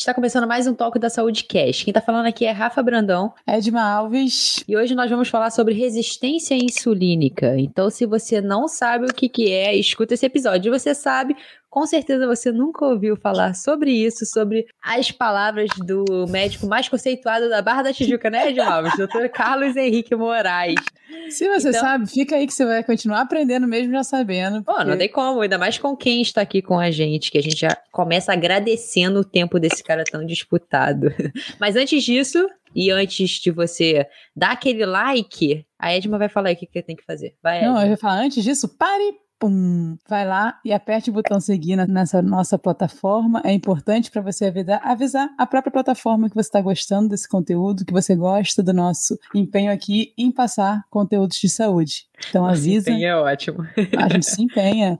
Está começando mais um Toque da Saúde Cast. Quem está falando aqui é Rafa Brandão. Edma Alves. E hoje nós vamos falar sobre resistência insulínica. Então, se você não sabe o que, que é, escuta esse episódio. E você sabe, com certeza você nunca ouviu falar sobre isso, sobre as palavras do médico mais conceituado da Barra da Tijuca, né, Edmalves? Doutor Carlos Henrique Moraes. Se você então, sabe, fica aí que você vai continuar aprendendo mesmo já sabendo. Porque... Pô, não tem como, ainda mais com quem está aqui com a gente, que a gente já começa agradecendo o tempo desse cara tão disputado. Mas antes disso, e antes de você dar aquele like, a Edma vai falar aí o que, que tem que fazer. Vai, Edma. Não, eu vou falar antes disso, pare pum, vai lá e aperte o botão seguir nessa nossa plataforma. É importante para você avisar, avisar a própria plataforma que você está gostando desse conteúdo, que você gosta do nosso empenho aqui em passar conteúdos de saúde. Então avisa. Sim, é ótimo. A gente se empenha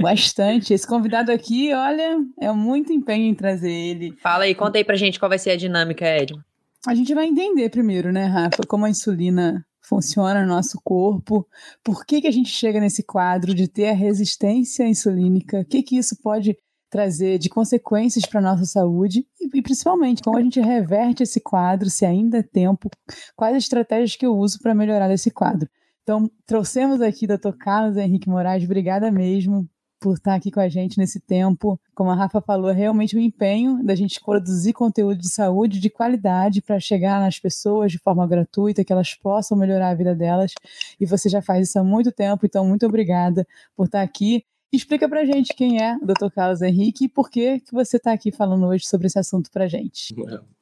bastante. Esse convidado aqui, olha, é muito empenho em trazer ele. Fala aí, conta aí pra gente qual vai ser a dinâmica, Edmo. A gente vai entender primeiro, né, Rafa, como a insulina funciona no nosso corpo, por que, que a gente chega nesse quadro de ter a resistência insulínica, o que, que isso pode trazer de consequências para a nossa saúde e, e, principalmente como a gente reverte esse quadro, se ainda é tempo, quais estratégias que eu uso para melhorar esse quadro. Então, trouxemos aqui o Dr. Carlos Henrique Moraes, obrigada mesmo por estar aqui com a gente nesse tempo. Como a Rafa falou, é realmente o um empenho da gente produzir conteúdo de saúde de qualidade para chegar nas pessoas de forma gratuita, que elas possam melhorar a vida delas. E você já faz isso há muito tempo, então muito obrigada por estar aqui. Explica pra gente quem é o Dr. Carlos Henrique e por que, que você está aqui falando hoje sobre esse assunto pra gente.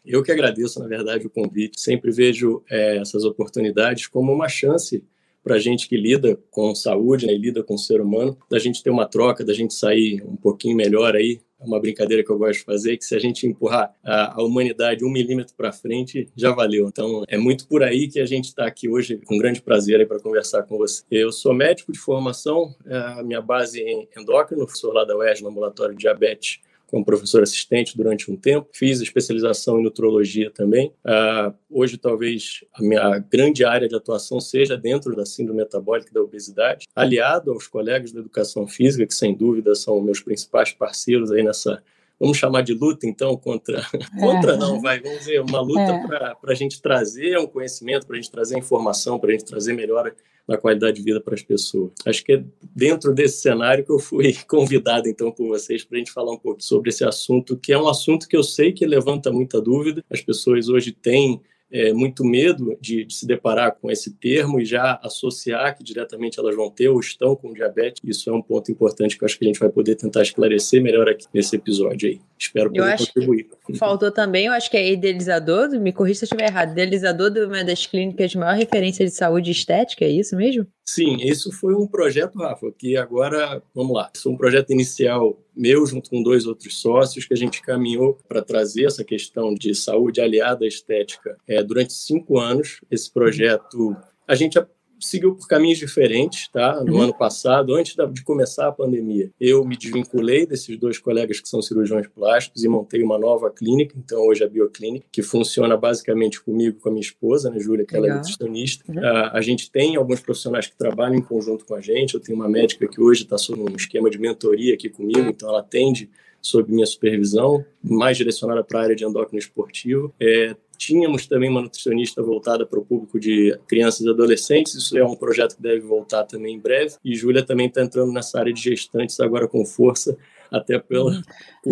Eu que agradeço, na verdade, o convite. Sempre vejo é, essas oportunidades como uma chance para a gente que lida com saúde né, e lida com o ser humano, da gente ter uma troca, da gente sair um pouquinho melhor aí. É uma brincadeira que eu gosto de fazer, que se a gente empurrar a, a humanidade um milímetro para frente, já valeu. Então, é muito por aí que a gente está aqui hoje, com grande prazer para conversar com você. Eu sou médico de formação, é, a minha base é em endócrino, sou lá da UERJ, no ambulatório de diabetes como professor assistente durante um tempo. Fiz especialização em nutrologia também. Uh, hoje, talvez, a minha grande área de atuação seja dentro da síndrome metabólica da obesidade, aliado aos colegas da educação física, que sem dúvida são meus principais parceiros aí nessa vamos chamar de luta, então, contra. É. Contra não, vai, vamos dizer, uma luta é. para a gente trazer um conhecimento, para a gente trazer informação, para a gente trazer melhora na qualidade de vida para as pessoas. Acho que é dentro desse cenário que eu fui convidado, então, por vocês, para a gente falar um pouco sobre esse assunto, que é um assunto que eu sei que levanta muita dúvida. As pessoas hoje têm é, muito medo de, de, se deparar com esse termo e já associar que diretamente elas vão ter ou estão com diabetes. Isso é um ponto importante que eu acho que a gente vai poder tentar esclarecer melhor aqui nesse episódio aí. Espero poder eu contribuir. Faltou também, eu acho que é idealizador, me corrija se eu estiver errado, idealizador de uma das clínicas de maior referência de saúde estética, é isso mesmo? Sim, isso foi um projeto, Rafa, que agora, vamos lá, foi um projeto inicial meu, junto com dois outros sócios, que a gente caminhou para trazer essa questão de saúde aliada à estética é, durante cinco anos. Esse projeto, a gente seguiu por caminhos diferentes, tá? No uhum. ano passado, antes de começar a pandemia, eu me desvinculei desses dois colegas que são cirurgiões plásticos e montei uma nova clínica, então hoje é a Bioclínica, que funciona basicamente comigo com a minha esposa, né, Júlia, que Legal. ela é nutricionista. Uhum. A, a, gente tem alguns profissionais que trabalham em conjunto com a gente. Eu tenho uma médica que hoje está sob um esquema de mentoria aqui comigo, então ela atende sob minha supervisão, mais direcionada para a área de endócrino esportivo. É, Tínhamos também uma nutricionista voltada para o público de crianças e adolescentes, isso é um projeto que deve voltar também em breve. E Júlia também está entrando nessa área de gestantes agora com força, até pela,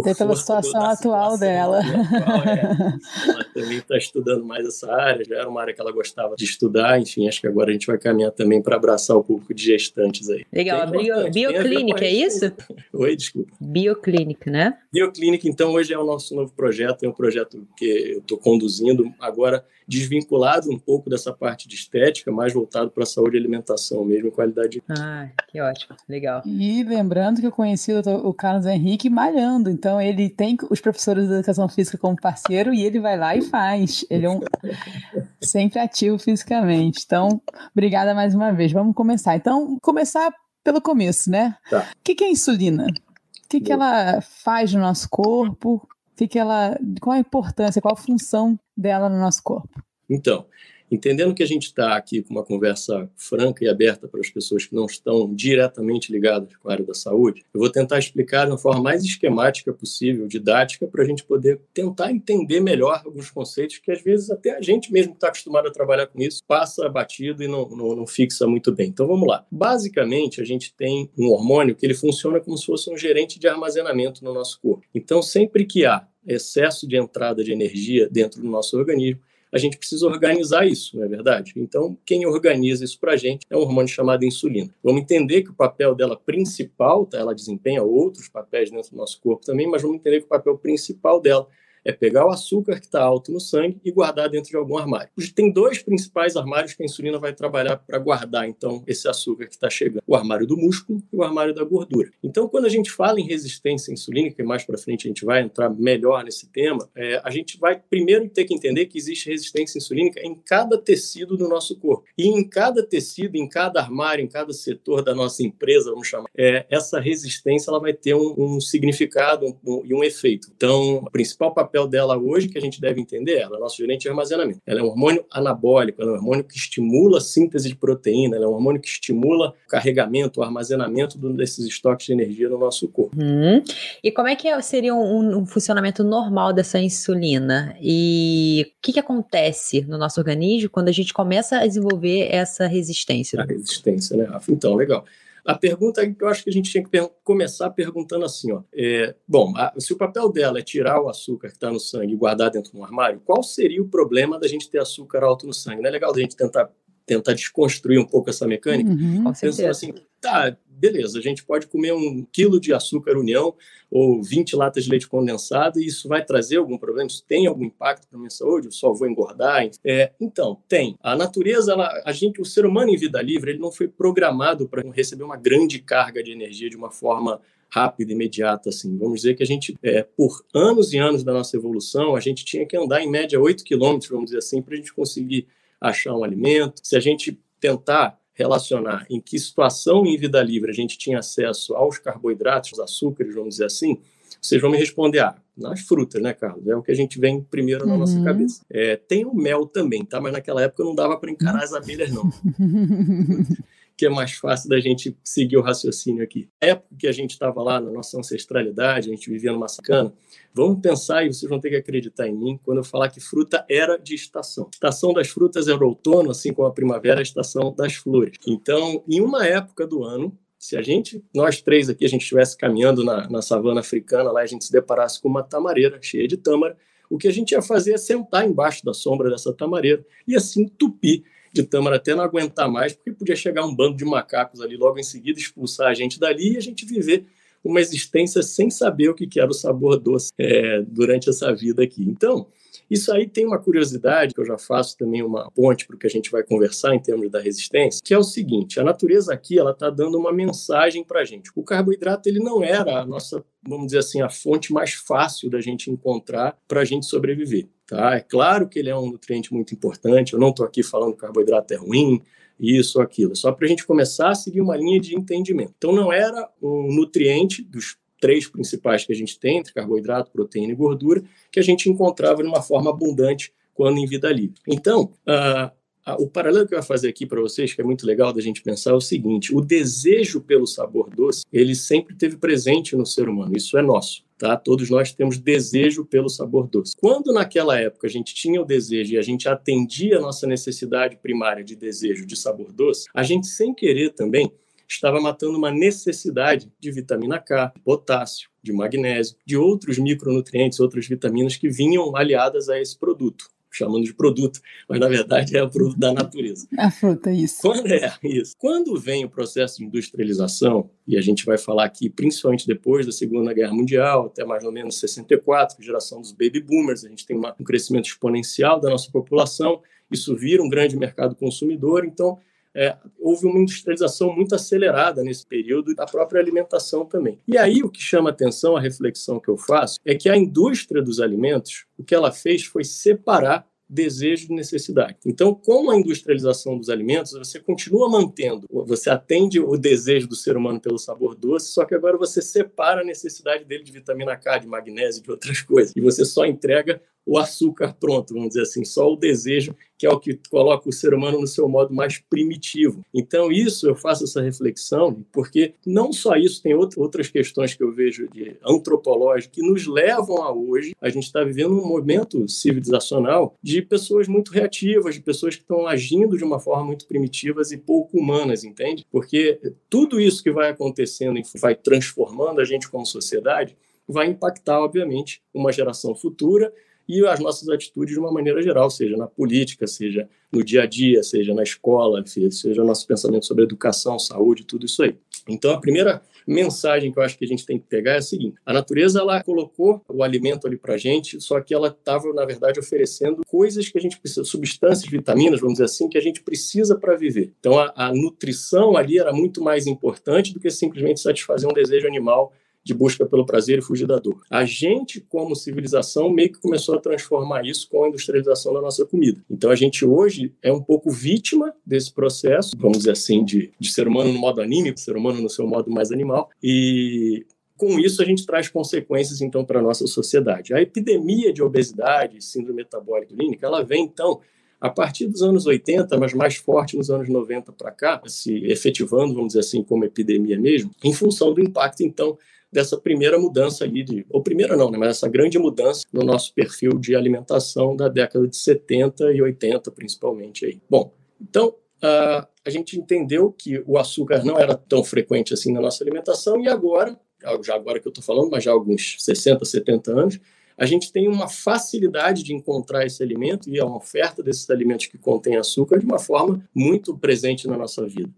até pela situação atual dela. Atual, é. Ela também está estudando mais essa área, já era uma área que ela gostava de estudar, enfim, acho que agora a gente vai caminhar também para abraçar o público de gestantes aí. Legal, a bio, bioclínica, é isso? Oi, desculpa. Bioclínica, né? Bioclínica, então, hoje é o nosso novo projeto, é um projeto que eu estou conduzindo agora desvinculado um pouco dessa parte de estética, mais voltado para a saúde e alimentação mesmo, qualidade de Ah, que ótimo, legal. E lembrando que eu conheci o Carlos Henrique malhando, então ele tem os professores de educação física como parceiro e ele vai lá e faz. Ele é um sempre ativo fisicamente. Então, obrigada mais uma vez. Vamos começar. Então, começar pelo começo, né? Tá. O que é insulina? O que, que ela faz no nosso corpo? Que que ela, qual a importância, qual a função dela no nosso corpo? Então, Entendendo que a gente está aqui com uma conversa franca e aberta para as pessoas que não estão diretamente ligadas com a área da saúde, eu vou tentar explicar de uma forma mais esquemática possível, didática, para a gente poder tentar entender melhor alguns conceitos que às vezes até a gente mesmo que está acostumado a trabalhar com isso passa batido e não, não, não fixa muito bem. Então vamos lá. Basicamente, a gente tem um hormônio que ele funciona como se fosse um gerente de armazenamento no nosso corpo. Então, sempre que há excesso de entrada de energia dentro do nosso organismo, a gente precisa organizar isso, não é verdade? Então, quem organiza isso para a gente é um hormônio chamado insulina. Vamos entender que o papel dela principal, tá? ela desempenha outros papéis dentro do nosso corpo também, mas vamos entender que o papel principal dela é pegar o açúcar que está alto no sangue e guardar dentro de algum armário. Tem dois principais armários que a insulina vai trabalhar para guardar, então, esse açúcar que está chegando: o armário do músculo e o armário da gordura. Então, quando a gente fala em resistência insulínica, e mais para frente a gente vai entrar melhor nesse tema, é, a gente vai primeiro ter que entender que existe resistência insulínica em cada tecido do nosso corpo. E em cada tecido, em cada armário, em cada setor da nossa empresa, vamos chamar, é, essa resistência ela vai ter um, um significado e um, um, um efeito. Então, o principal papel papel dela hoje, que a gente deve entender, ela é nosso gerente de armazenamento. Ela é um hormônio anabólico, ela é um hormônio que estimula a síntese de proteína, ela é um hormônio que estimula o carregamento, o armazenamento desses estoques de energia no nosso corpo. Hum. E como é que é, seria um, um, funcionamento normal dessa insulina? E o que, que acontece no nosso organismo quando a gente começa a desenvolver essa resistência? A resistência, né, Rafa? Então, legal. A pergunta que eu acho que a gente tinha que começar perguntando assim, ó, é, bom, a, se o papel dela é tirar o açúcar que está no sangue e guardar dentro de um armário, qual seria o problema da gente ter açúcar alto no sangue? Não é legal a gente tentar tentar desconstruir um pouco essa mecânica? Uhum, Pensando assim, tá, beleza, a gente pode comer um quilo de açúcar união ou 20 latas de leite condensado e isso vai trazer algum problema? Isso tem algum impacto para minha saúde? Eu só vou engordar? É, então, tem. A natureza, ela, a gente, o ser humano em vida livre, ele não foi programado para receber uma grande carga de energia de uma forma rápida, imediata, assim. Vamos dizer que a gente, é, por anos e anos da nossa evolução, a gente tinha que andar em média 8 quilômetros, vamos dizer assim, para a gente conseguir achar um alimento. Se a gente tentar relacionar em que situação em vida livre a gente tinha acesso aos carboidratos, aos açúcares, vamos dizer assim, vocês vão me responder, ah, nas frutas, né, Carlos? É o que a gente vem primeiro na uhum. nossa cabeça. É, tem o mel também, tá? Mas naquela época não dava para encarar as abelhas, não. que é mais fácil da gente seguir o raciocínio aqui. Na época que a gente estava lá na nossa ancestralidade, a gente vivia numa sacana, vamos pensar, e vocês vão ter que acreditar em mim, quando eu falar que fruta era de estação. A estação das frutas era o outono, assim como a primavera, a estação das flores. Então, em uma época do ano, se a gente, nós três aqui, a gente estivesse caminhando na, na savana africana, lá a gente se deparasse com uma tamareira cheia de tâmara, o que a gente ia fazer é sentar embaixo da sombra dessa tamareira e assim tupir de Tâmara até não aguentar mais, porque podia chegar um bando de macacos ali logo em seguida, expulsar a gente dali e a gente viver uma existência sem saber o que era o sabor doce é, durante essa vida aqui. Então, isso aí tem uma curiosidade, que eu já faço também uma ponte para o que a gente vai conversar em termos da resistência, que é o seguinte, a natureza aqui ela está dando uma mensagem para a gente. O carboidrato ele não era a nossa, vamos dizer assim, a fonte mais fácil da gente encontrar para a gente sobreviver. Tá? É claro que ele é um nutriente muito importante, eu não estou aqui falando que carboidrato é ruim, isso ou aquilo, é só para a gente começar a seguir uma linha de entendimento. Então, não era um nutriente dos três principais que a gente tem, entre carboidrato, proteína e gordura, que a gente encontrava de uma forma abundante quando em vida livre. Então, uh, o paralelo que eu vou fazer aqui para vocês, que é muito legal da gente pensar, é o seguinte: o desejo pelo sabor doce, ele sempre teve presente no ser humano, isso é nosso. Tá? Todos nós temos desejo pelo sabor doce. Quando naquela época a gente tinha o desejo e a gente atendia a nossa necessidade primária de desejo de sabor doce, a gente sem querer também estava matando uma necessidade de vitamina K, de potássio, de magnésio, de outros micronutrientes, outras vitaminas que vinham aliadas a esse produto chamando de produto, mas na verdade é o produto da natureza. A fruta, isso. Quando é isso. Quando vem o processo de industrialização, e a gente vai falar aqui principalmente depois da Segunda Guerra Mundial, até mais ou menos 64, geração dos baby boomers, a gente tem um crescimento exponencial da nossa população, isso vira um grande mercado consumidor, então é, houve uma industrialização muito acelerada nesse período da própria alimentação também. E aí o que chama atenção, a reflexão que eu faço, é que a indústria dos alimentos, o que ela fez foi separar desejo e necessidade. Então, com a industrialização dos alimentos, você continua mantendo, você atende o desejo do ser humano pelo sabor doce, só que agora você separa a necessidade dele de vitamina K, de magnésio, de outras coisas, e você só entrega o açúcar pronto, vamos dizer assim, só o desejo, que é o que coloca o ser humano no seu modo mais primitivo. Então, isso eu faço essa reflexão, porque não só isso, tem outras questões que eu vejo de antropológicas que nos levam a hoje. A gente está vivendo um momento civilizacional de pessoas muito reativas, de pessoas que estão agindo de uma forma muito primitivas e pouco humanas, entende? Porque tudo isso que vai acontecendo e vai transformando a gente como sociedade vai impactar, obviamente, uma geração futura e as nossas atitudes de uma maneira geral, seja na política, seja no dia a dia, seja na escola, seja nosso pensamento sobre educação, saúde, tudo isso aí. Então, a primeira mensagem que eu acho que a gente tem que pegar é a seguinte: a natureza ela colocou o alimento ali para gente, só que ela estava na verdade oferecendo coisas que a gente precisa, substâncias, vitaminas, vamos dizer assim, que a gente precisa para viver. Então a, a nutrição ali era muito mais importante do que simplesmente satisfazer um desejo animal de busca pelo prazer e fugir da dor. A gente, como civilização, meio que começou a transformar isso com a industrialização da nossa comida. Então, a gente hoje é um pouco vítima desse processo, vamos dizer assim, de, de ser humano no modo anímico, ser humano no seu modo mais animal, e com isso a gente traz consequências então para a nossa sociedade. A epidemia de obesidade, síndrome metabólica clínica, ela vem então a partir dos anos 80, mas mais forte nos anos 90 para cá, se efetivando, vamos dizer assim, como epidemia mesmo, em função do impacto então dessa primeira mudança aí, de, ou primeira não, né, mas essa grande mudança no nosso perfil de alimentação da década de 70 e 80, principalmente. Aí. Bom, então, uh, a gente entendeu que o açúcar não era tão frequente assim na nossa alimentação e agora, já agora que eu estou falando, mas já há alguns 60, 70 anos, a gente tem uma facilidade de encontrar esse alimento e a oferta desses alimentos que contêm açúcar de uma forma muito presente na nossa vida.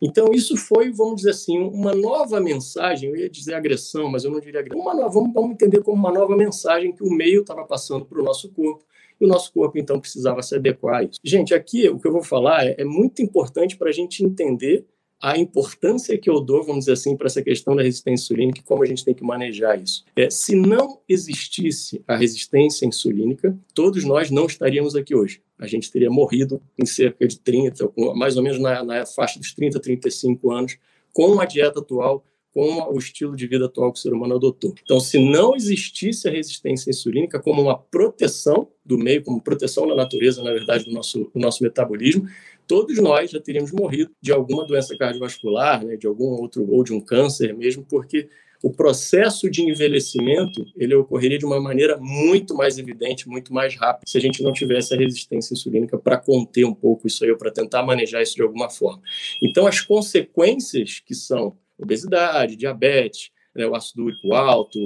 Então, isso foi, vamos dizer assim, uma nova mensagem, eu ia dizer agressão, mas eu não diria agressão, uma nova, vamos, vamos entender como uma nova mensagem que o meio estava passando para o nosso corpo, e o nosso corpo, então, precisava se adequar a isso. Gente, aqui o que eu vou falar é, é muito importante para a gente entender a importância que eu dou, vamos dizer assim, para essa questão da resistência insulínica e como a gente tem que manejar isso. É, se não existisse a resistência insulínica, todos nós não estaríamos aqui hoje. A gente teria morrido em cerca de 30, mais ou menos na, na faixa dos 30, 35 anos, com a dieta atual, com o estilo de vida atual que o ser humano adotou. Então, se não existisse a resistência insulínica como uma proteção do meio, como proteção da natureza, na verdade, do nosso, do nosso metabolismo, todos nós já teríamos morrido de alguma doença cardiovascular, né, de algum outro, ou de um câncer mesmo, porque o processo de envelhecimento ele ocorreria de uma maneira muito mais evidente, muito mais rápida, se a gente não tivesse a resistência insulínica para conter um pouco isso aí, ou para tentar manejar isso de alguma forma. Então, as consequências que são obesidade, diabetes, né, o ácido úrico alto,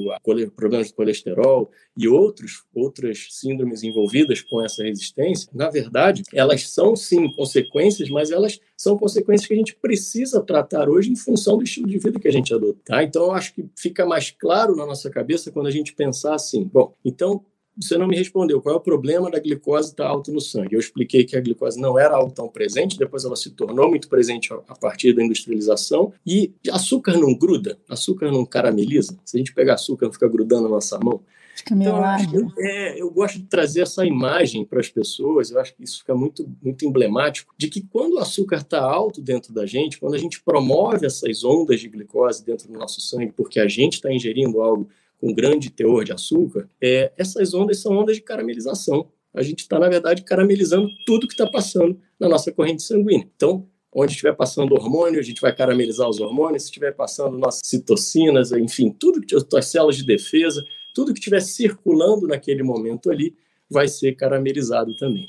problemas de colesterol e outros, outras síndromes envolvidas com essa resistência, na verdade, elas são sim consequências, mas elas são consequências que a gente precisa tratar hoje em função do estilo de vida que a gente adota. Tá? Então, eu acho que fica mais claro na nossa cabeça quando a gente pensar assim: bom, então você não me respondeu qual é o problema da glicose estar alta no sangue. Eu expliquei que a glicose não era algo tão presente, depois ela se tornou muito presente a partir da industrialização. E açúcar não gruda, açúcar não carameliza. Se a gente pegar açúcar, fica grudando na nossa mão. Fica meio então, eu, é, eu gosto de trazer essa imagem para as pessoas, eu acho que isso fica muito, muito emblemático, de que quando o açúcar está alto dentro da gente, quando a gente promove essas ondas de glicose dentro do nosso sangue, porque a gente está ingerindo algo com grande teor de açúcar, é, essas ondas são ondas de caramelização. A gente está, na verdade, caramelizando tudo que está passando na nossa corrente sanguínea. Então, onde estiver passando hormônio, a gente vai caramelizar os hormônios, se estiver passando nossas citocinas, enfim, tudo que as células de defesa, tudo que estiver circulando naquele momento ali vai ser caramelizado também.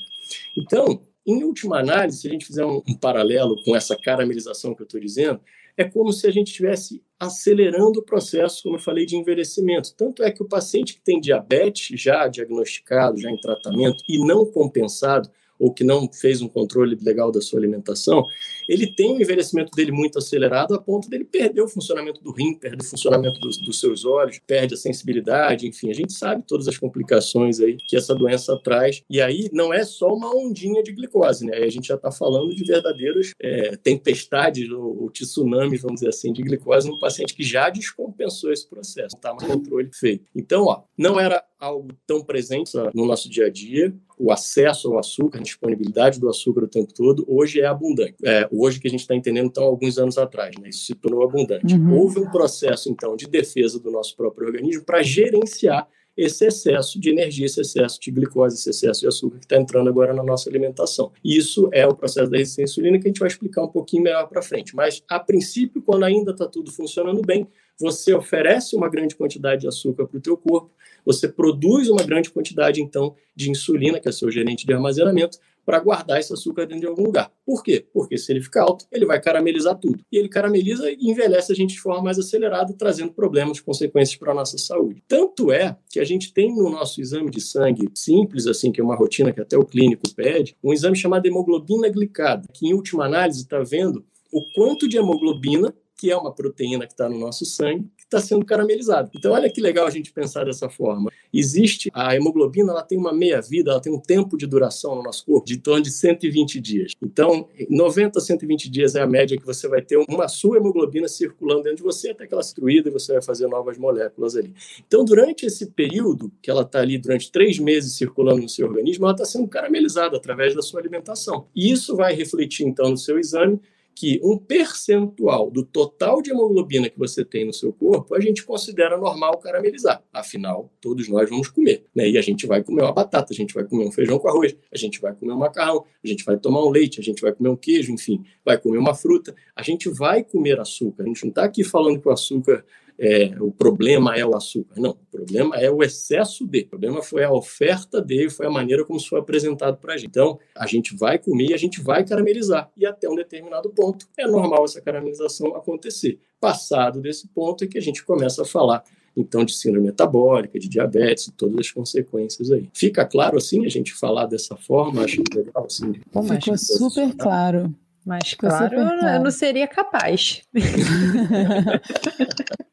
Então, em última análise, se a gente fizer um, um paralelo com essa caramelização que eu estou dizendo, é como se a gente estivesse acelerando o processo, como eu falei, de envelhecimento. Tanto é que o paciente que tem diabetes já diagnosticado, já em tratamento e não compensado, ou que não fez um controle legal da sua alimentação, ele tem o envelhecimento dele muito acelerado a ponto dele perder o funcionamento do rim, perder o funcionamento dos, dos seus olhos, perde a sensibilidade, enfim, a gente sabe todas as complicações aí que essa doença traz. E aí não é só uma ondinha de glicose, né? Aí a gente já está falando de verdadeiras é, tempestades ou, ou tsunamis, vamos dizer assim, de glicose num paciente que já descompensou esse processo, está no controle feito. Então, ó, não era algo tão presente no nosso dia a dia, o acesso ao açúcar, a disponibilidade do açúcar o tempo todo, hoje é abundante. É, hoje que a gente está entendendo, então, alguns anos atrás, né? isso se tornou abundante. Uhum. Houve um processo, então, de defesa do nosso próprio organismo para gerenciar esse excesso de energia, esse excesso de glicose, esse excesso de açúcar que está entrando agora na nossa alimentação. Isso é o processo da resistência insulina que a gente vai explicar um pouquinho melhor para frente. Mas, a princípio, quando ainda está tudo funcionando bem, você oferece uma grande quantidade de açúcar para o teu corpo, você produz uma grande quantidade, então, de insulina, que é seu gerente de armazenamento, para guardar esse açúcar dentro de algum lugar. Por quê? Porque se ele ficar alto, ele vai caramelizar tudo. E ele carameliza e envelhece a gente de forma mais acelerada, trazendo problemas, consequências para a nossa saúde. Tanto é que a gente tem no nosso exame de sangue simples, assim, que é uma rotina que até o clínico pede, um exame chamado hemoglobina glicada, que em última análise está vendo o quanto de hemoglobina que é uma proteína que está no nosso sangue, que está sendo caramelizada. Então, olha que legal a gente pensar dessa forma. Existe a hemoglobina, ela tem uma meia-vida, ela tem um tempo de duração no nosso corpo de torno de 120 dias. Então, 90 a 120 dias é a média que você vai ter uma sua hemoglobina circulando dentro de você até que ela se e você vai fazer novas moléculas ali. Então, durante esse período, que ela está ali durante três meses circulando no seu organismo, ela está sendo caramelizada através da sua alimentação. E isso vai refletir, então, no seu exame que um percentual do total de hemoglobina que você tem no seu corpo, a gente considera normal caramelizar. Afinal, todos nós vamos comer. Né? E a gente vai comer uma batata, a gente vai comer um feijão com arroz, a gente vai comer um macarrão, a gente vai tomar um leite, a gente vai comer um queijo, enfim, vai comer uma fruta. A gente vai comer açúcar. A gente não está aqui falando que o açúcar é, o problema é o açúcar. Não, o problema é o excesso de. O problema foi a oferta dele, foi a maneira como isso foi apresentado para a gente. Então, a gente vai comer e a gente vai caramelizar. E até um determinado ponto é normal essa caramelização acontecer. Passado desse ponto é que a gente começa a falar então de síndrome metabólica, de diabetes, todas as consequências aí. Fica claro assim a gente falar dessa forma? Acho legal assim. Ficou super claro. Mas claro, claro, eu não seria capaz.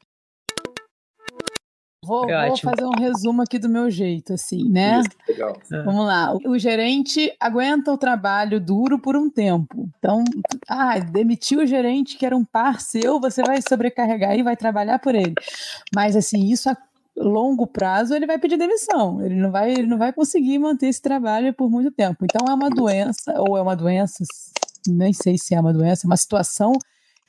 Vou, vou, fazer um resumo aqui do meu jeito, assim, né? Isso, legal. É. Vamos lá. O, gerente aguenta o trabalho duro por um tempo. Então, ah, demitiu o gerente que era um par seu, você vai sobrecarregar e vai trabalhar por ele. Mas, assim, isso a longo prazo ele vai pedir demissão. Ele não vai, ele não vai conseguir manter esse trabalho por muito tempo. Então, é uma doença, ou é uma doença, nem sei se é uma doença, é uma situação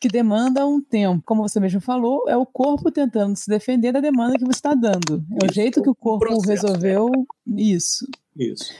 que demanda um tempo. Como você mesmo falou, é o corpo tentando se defender da demanda que você está dando. É isso, o jeito que o corpo processo, resolveu é. isso. Isso.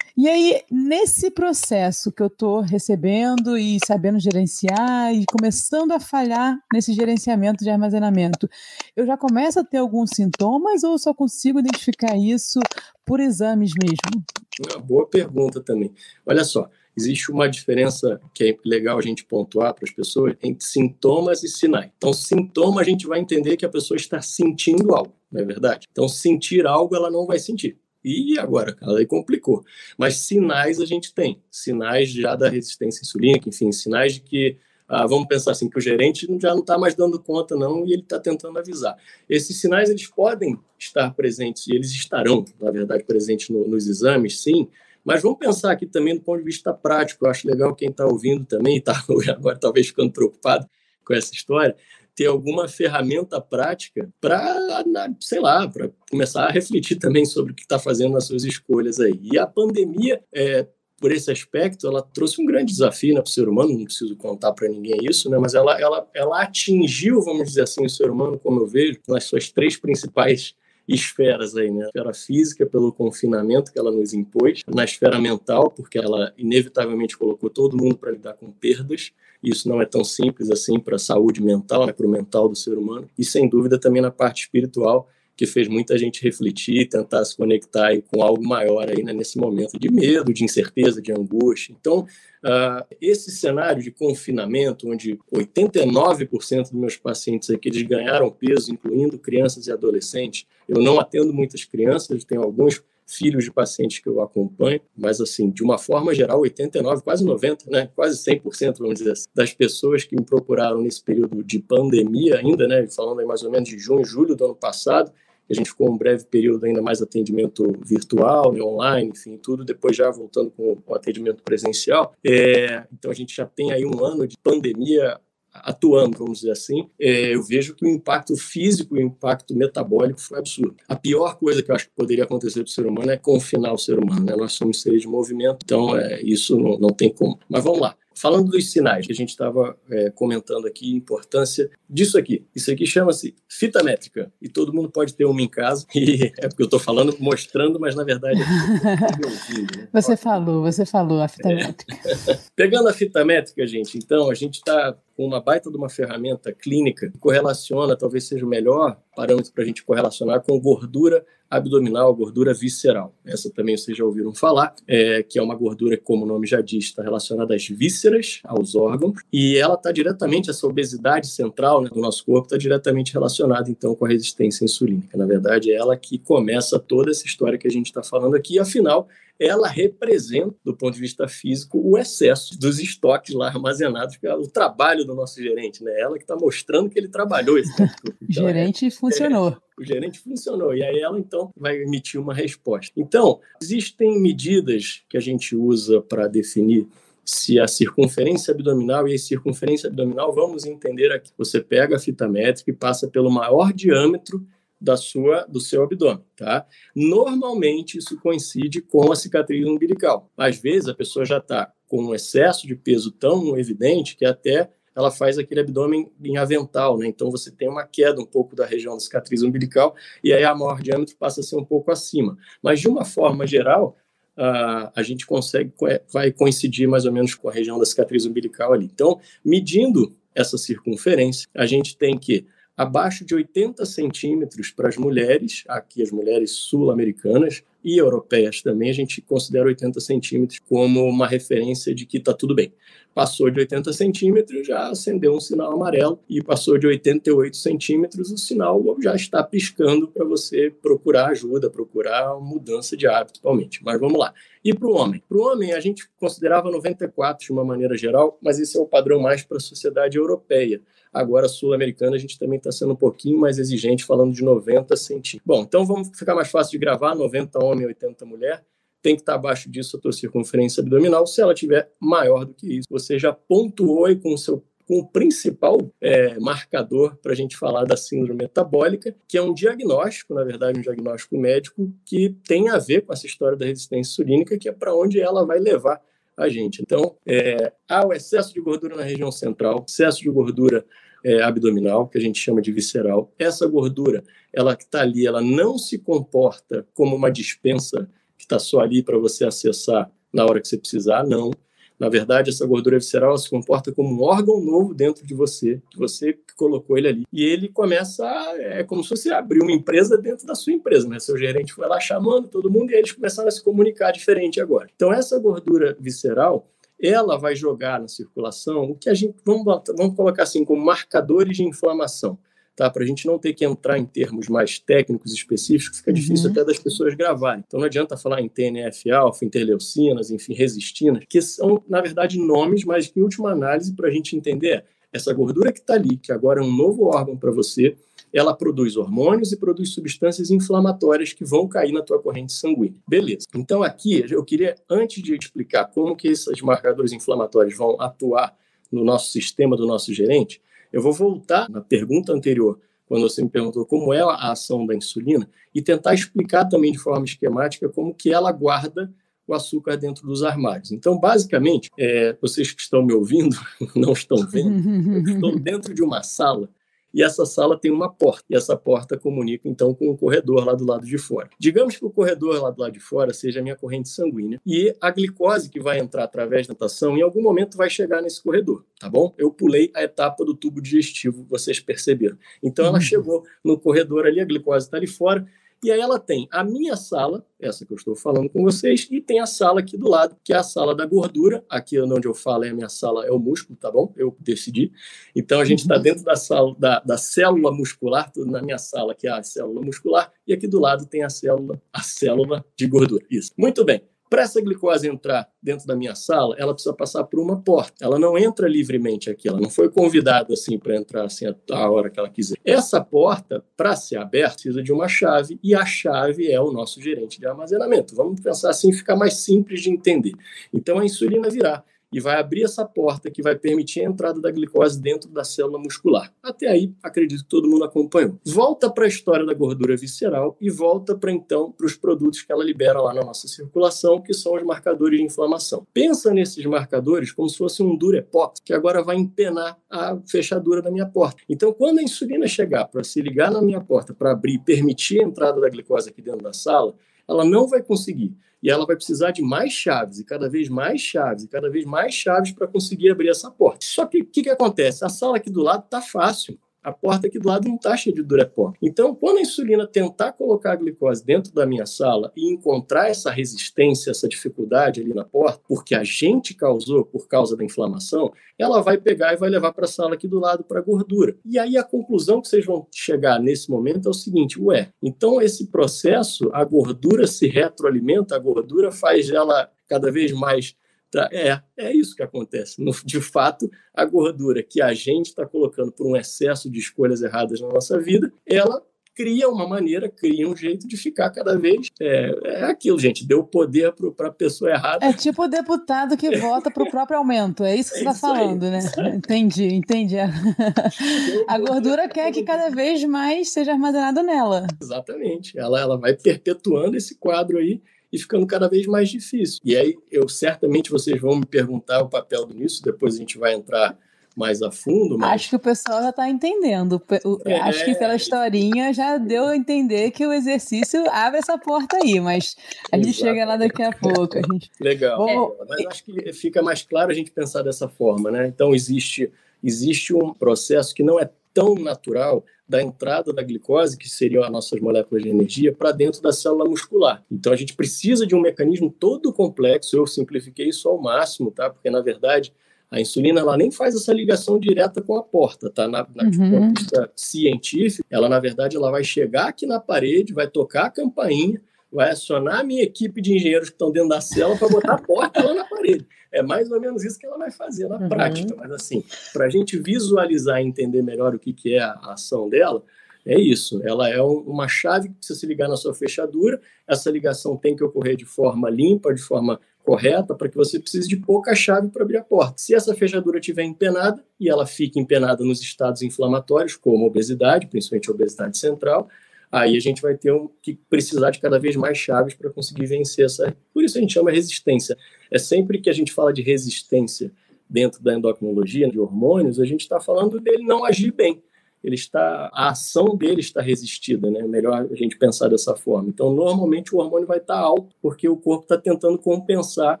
E aí, nesse processo que eu estou recebendo e sabendo gerenciar e começando a falhar nesse gerenciamento de armazenamento, eu já começo a ter alguns sintomas ou só consigo identificar isso por exames mesmo? Uma boa pergunta também. Olha só, existe uma diferença que é legal a gente pontuar para as pessoas entre sintomas e sinais. Então, sintoma a gente vai entender que a pessoa está sentindo algo, não é verdade? Então, sentir algo ela não vai sentir. E agora, cara, aí complicou. Mas sinais a gente tem. Sinais já da resistência insulínica, enfim, sinais de que ah, vamos pensar assim que o gerente já não está mais dando conta não e ele está tentando avisar. Esses sinais eles podem estar presentes e eles estarão, na verdade, presentes no, nos exames, sim, mas vamos pensar aqui também do ponto de vista prático. Eu acho legal quem está ouvindo também, está agora talvez ficando preocupado com essa história, ter alguma ferramenta prática para, sei lá, para começar a refletir também sobre o que está fazendo nas suas escolhas aí. E a pandemia, é, por esse aspecto, ela trouxe um grande desafio né, para o ser humano, não preciso contar para ninguém isso, né, mas ela, ela, ela atingiu, vamos dizer assim, o ser humano, como eu vejo, nas suas três principais esferas aí, né? A esfera física, pelo confinamento que ela nos impôs, na esfera mental, porque ela inevitavelmente colocou todo mundo para lidar com perdas. Isso não é tão simples assim para a saúde mental, né? para o mental do ser humano. E sem dúvida também na parte espiritual, que fez muita gente refletir, tentar se conectar com algo maior aí né, nesse momento de medo, de incerteza, de angústia. Então, uh, esse cenário de confinamento, onde 89% dos meus pacientes aqui eles ganharam peso, incluindo crianças e adolescentes, eu não atendo muitas crianças, tenho alguns filhos de pacientes que eu acompanho, mas assim, de uma forma geral, 89, quase 90, né, quase 100%, vamos dizer assim, das pessoas que me procuraram nesse período de pandemia ainda, né, falando aí mais ou menos de junho, julho do ano passado, a gente ficou um breve período ainda mais atendimento virtual, né, online, enfim, tudo, depois já voltando com o atendimento presencial. É, então a gente já tem aí um ano de pandemia atuando, vamos dizer assim, é, eu vejo que o impacto físico e o impacto metabólico foi absurdo. A pior coisa que eu acho que poderia acontecer para o ser humano é confinar o ser humano. Né? Nós somos seres de movimento, então é, isso não, não tem como. Mas vamos lá. Falando dos sinais que a gente estava é, comentando aqui, a importância disso aqui. Isso aqui chama-se fita métrica e todo mundo pode ter uma em casa. E é porque eu estou falando, mostrando, mas na verdade é ouvindo, né? Você falou, você falou a fita métrica. Pegando a fita métrica, gente, então a gente está com uma baita de uma ferramenta clínica que correlaciona, talvez seja o melhor parâmetro para a gente correlacionar com gordura abdominal, gordura visceral. Essa também vocês já ouviram falar, é, que é uma gordura que, como o nome já diz, está relacionada às vísceras, aos órgãos, e ela está diretamente, essa obesidade central né, do nosso corpo está diretamente relacionada, então, com a resistência insulínica. Na verdade, é ela que começa toda essa história que a gente está falando aqui, afinal, ela representa, do ponto de vista físico, o excesso dos estoques lá armazenados, que é o trabalho do nosso gerente, né? Ela que está mostrando que ele trabalhou esse. Então, gerente é, funcionou. É, o gerente funcionou. E aí ela, então, vai emitir uma resposta. Então, existem medidas que a gente usa para definir se a circunferência abdominal e a circunferência abdominal, vamos entender aqui. Você pega a fita métrica e passa pelo maior diâmetro da sua do seu abdômen, tá? Normalmente isso coincide com a cicatriz umbilical. Às vezes a pessoa já está com um excesso de peso tão evidente que até ela faz aquele abdômen em avental, né? Então você tem uma queda um pouco da região da cicatriz umbilical e aí a maior diâmetro passa a ser um pouco acima. Mas de uma forma geral, Uh, a gente consegue, vai coincidir mais ou menos com a região da cicatriz umbilical ali. Então, medindo essa circunferência, a gente tem que abaixo de 80 centímetros para as mulheres, aqui as mulheres sul-americanas e europeias também, a gente considera 80 centímetros como uma referência de que está tudo bem. Passou de 80 centímetros, já acendeu um sinal amarelo, e passou de 88 centímetros, o sinal já está piscando para você procurar ajuda, procurar mudança de hábito, principalmente. Mas vamos lá. E para o homem? Para o homem, a gente considerava 94 de uma maneira geral, mas esse é o padrão mais para a sociedade europeia. Agora, sul-americana, a gente também está sendo um pouquinho mais exigente, falando de 90 centímetros. Bom, então vamos ficar mais fácil de gravar: 90 homem, 80 mulher. Tem que estar tá abaixo disso a tua circunferência abdominal. Se ela tiver maior do que isso, você já pontuou aí com o seu com o principal é, marcador para a gente falar da síndrome metabólica, que é um diagnóstico, na verdade, um diagnóstico médico que tem a ver com essa história da resistência insulínica, que é para onde ela vai levar a gente. Então, é, há o excesso de gordura na região central, excesso de gordura é, abdominal, que a gente chama de visceral. Essa gordura, ela que está ali, ela não se comporta como uma dispensa que está só ali para você acessar na hora que você precisar, não. Na verdade, essa gordura visceral se comporta como um órgão novo dentro de você, que você colocou ele ali. E ele começa, a, é como se você abrir uma empresa dentro da sua empresa, né? Seu gerente foi lá chamando todo mundo e eles começaram a se comunicar diferente agora. Então, essa gordura visceral, ela vai jogar na circulação o que a gente, vamos, vamos colocar assim, como marcadores de inflamação tá? Para a gente não ter que entrar em termos mais técnicos específicos, fica difícil uhum. até das pessoas gravarem. Então não adianta falar em TNF-alfa, interleucinas, enfim, resistinas, que são, na verdade, nomes, mas que, em última análise, para a gente entender, essa gordura que está ali, que agora é um novo órgão para você, ela produz hormônios e produz substâncias inflamatórias que vão cair na tua corrente sanguínea. Beleza. Então aqui eu queria antes de explicar como que esses marcadores inflamatórios vão atuar no nosso sistema do nosso gerente, eu vou voltar na pergunta anterior, quando você me perguntou como é a ação da insulina, e tentar explicar também de forma esquemática como que ela guarda o açúcar dentro dos armários. Então, basicamente, é, vocês que estão me ouvindo, não estão vendo, eu estou dentro de uma sala e essa sala tem uma porta, e essa porta comunica então com o corredor lá do lado de fora. Digamos que o corredor lá do lado de fora seja a minha corrente sanguínea, e a glicose que vai entrar através da natação em algum momento vai chegar nesse corredor, tá bom? Eu pulei a etapa do tubo digestivo, vocês perceberam. Então ela uhum. chegou no corredor ali, a glicose está ali fora, e aí ela tem a minha sala, essa que eu estou falando com vocês, e tem a sala aqui do lado, que é a sala da gordura. Aqui onde eu falo é a minha sala, é o músculo, tá bom? Eu decidi. Então a gente está uhum. dentro da sala da, da célula muscular, tudo na minha sala, que é a célula muscular, e aqui do lado tem a célula, a célula de gordura. Isso. Muito bem. Para essa glicose entrar dentro da minha sala, ela precisa passar por uma porta. Ela não entra livremente aqui, ela não foi convidada assim para entrar assim a, hora que ela quiser. Essa porta, para ser aberta, precisa de uma chave e a chave é o nosso gerente de armazenamento. Vamos pensar assim, fica mais simples de entender. Então a insulina virá e vai abrir essa porta que vai permitir a entrada da glicose dentro da célula muscular. Até aí, acredito que todo mundo acompanhou. Volta para a história da gordura visceral e volta para então para os produtos que ela libera lá na nossa circulação, que são os marcadores de inflamação. Pensa nesses marcadores como se fosse um Durepox, que agora vai empenar a fechadura da minha porta. Então, quando a insulina chegar para se ligar na minha porta, para abrir e permitir a entrada da glicose aqui dentro da sala, ela não vai conseguir e ela vai precisar de mais chaves, e cada vez mais chaves, e cada vez mais chaves para conseguir abrir essa porta. Só que o que, que acontece? A sala aqui do lado está fácil a porta aqui do lado não está cheia de Durepó. Então, quando a insulina tentar colocar a glicose dentro da minha sala e encontrar essa resistência, essa dificuldade ali na porta, porque a gente causou por causa da inflamação, ela vai pegar e vai levar para a sala aqui do lado para a gordura. E aí a conclusão que vocês vão chegar nesse momento é o seguinte: ué, então esse processo, a gordura se retroalimenta, a gordura faz ela cada vez mais Tá? É, é isso que acontece. No, de fato, a gordura que a gente está colocando por um excesso de escolhas erradas na nossa vida, ela cria uma maneira, cria um jeito de ficar cada vez. É, é aquilo, gente, deu poder para a pessoa errada. É tipo o deputado que vota para o próprio aumento, é isso que é você está falando, aí, né? Entendi, entendi. A gordura quer que cada vez mais seja armazenado nela. Exatamente. Ela, ela vai perpetuando esse quadro aí e ficando cada vez mais difícil. E aí, eu certamente vocês vão me perguntar o papel nisso, depois a gente vai entrar mais a fundo. Mas... Acho que o pessoal já está entendendo. É... Acho que pela historinha já deu a entender que o exercício abre essa porta aí, mas a gente chega lá daqui a pouco. A gente... Legal. Vamos... Mas acho que fica mais claro a gente pensar dessa forma, né? Então existe existe um processo que não é tão natural da entrada da glicose, que seriam as nossas moléculas de energia, para dentro da célula muscular. Então a gente precisa de um mecanismo todo complexo, eu simplifiquei isso ao máximo, tá? Porque na verdade a insulina ela nem faz essa ligação direta com a porta, tá? Na, na uhum. científico, ela na verdade ela vai chegar aqui na parede, vai tocar a campainha, vai acionar a minha equipe de engenheiros que estão dentro da célula para botar a porta lá na parede. É mais ou menos isso que ela vai fazer na uhum. prática. Mas, assim, para a gente visualizar e entender melhor o que, que é a ação dela, é isso. Ela é um, uma chave que precisa se ligar na sua fechadura. Essa ligação tem que ocorrer de forma limpa, de forma correta, para que você precise de pouca chave para abrir a porta. Se essa fechadura estiver empenada e ela fica empenada nos estados inflamatórios, como obesidade, principalmente obesidade central, aí a gente vai ter um, que precisar de cada vez mais chaves para conseguir vencer essa. Por isso a gente chama resistência. É sempre que a gente fala de resistência dentro da endocrinologia, de hormônios, a gente está falando dele não agir bem ele está, a ação dele está resistida, né? Melhor a gente pensar dessa forma. Então, normalmente o hormônio vai estar alto porque o corpo está tentando compensar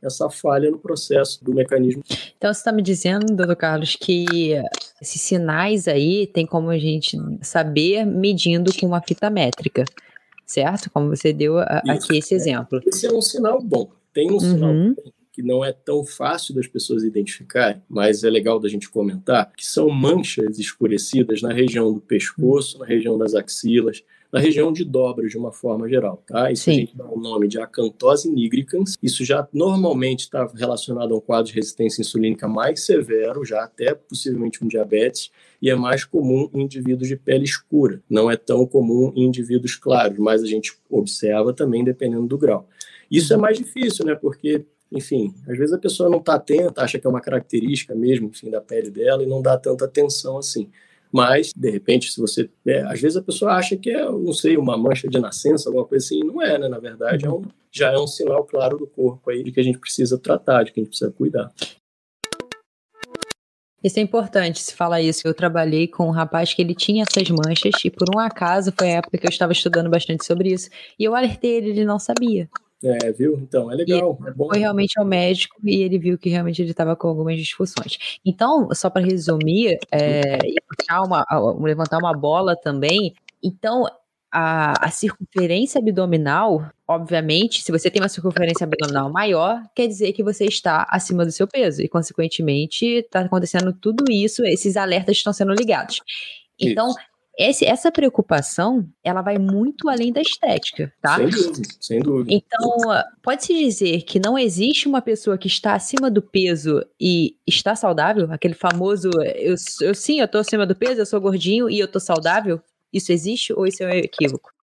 essa falha no processo do mecanismo. Então, você está me dizendo, doutor Carlos, que esses sinais aí tem como a gente saber medindo com uma fita métrica, certo? Como você deu a, aqui esse exemplo. Esse é um sinal bom. Tem um uhum. sinal bom que não é tão fácil das pessoas identificarem, mas é legal da gente comentar, que são manchas escurecidas na região do pescoço, na região das axilas, na região de dobras de uma forma geral, tá? Isso Sim. a gente dá o nome de acantose nigricans. Isso já normalmente está relacionado a um quadro de resistência insulínica mais severo, já até possivelmente um diabetes, e é mais comum em indivíduos de pele escura. Não é tão comum em indivíduos claros, mas a gente observa também dependendo do grau. Isso é mais difícil, né? Porque enfim, às vezes a pessoa não está atenta, acha que é uma característica mesmo, enfim, da pele dela e não dá tanta atenção assim. Mas, de repente, se você. É, às vezes a pessoa acha que é, não sei, uma mancha de nascença, alguma coisa assim. Não é, né? Na verdade, é um, já é um sinal claro do corpo aí de que a gente precisa tratar, de que a gente precisa cuidar. Isso é importante se falar isso. Eu trabalhei com um rapaz que ele tinha essas manchas e por um acaso foi a época que eu estava estudando bastante sobre isso e eu alertei ele, ele não sabia. É, viu? Então, é legal. É. Foi realmente ao médico e ele viu que realmente ele estava com algumas disfunções. Então, só para resumir, é, e uma, levantar uma bola também. Então, a, a, circunferência abdominal, obviamente, se você tem uma circunferência abdominal maior, quer dizer que você está acima do seu peso. E, consequentemente, está acontecendo tudo isso, esses alertas estão sendo ligados. Então, isso. Esse, essa preocupação, ela vai muito além da estética, tá? Sem dúvida, sem dúvida. Então, pode-se dizer que não existe uma pessoa que está acima do peso e está saudável? Aquele famoso, eu, eu sim, eu estou acima do peso, eu sou gordinho e eu estou saudável? Isso existe ou isso é um equívoco?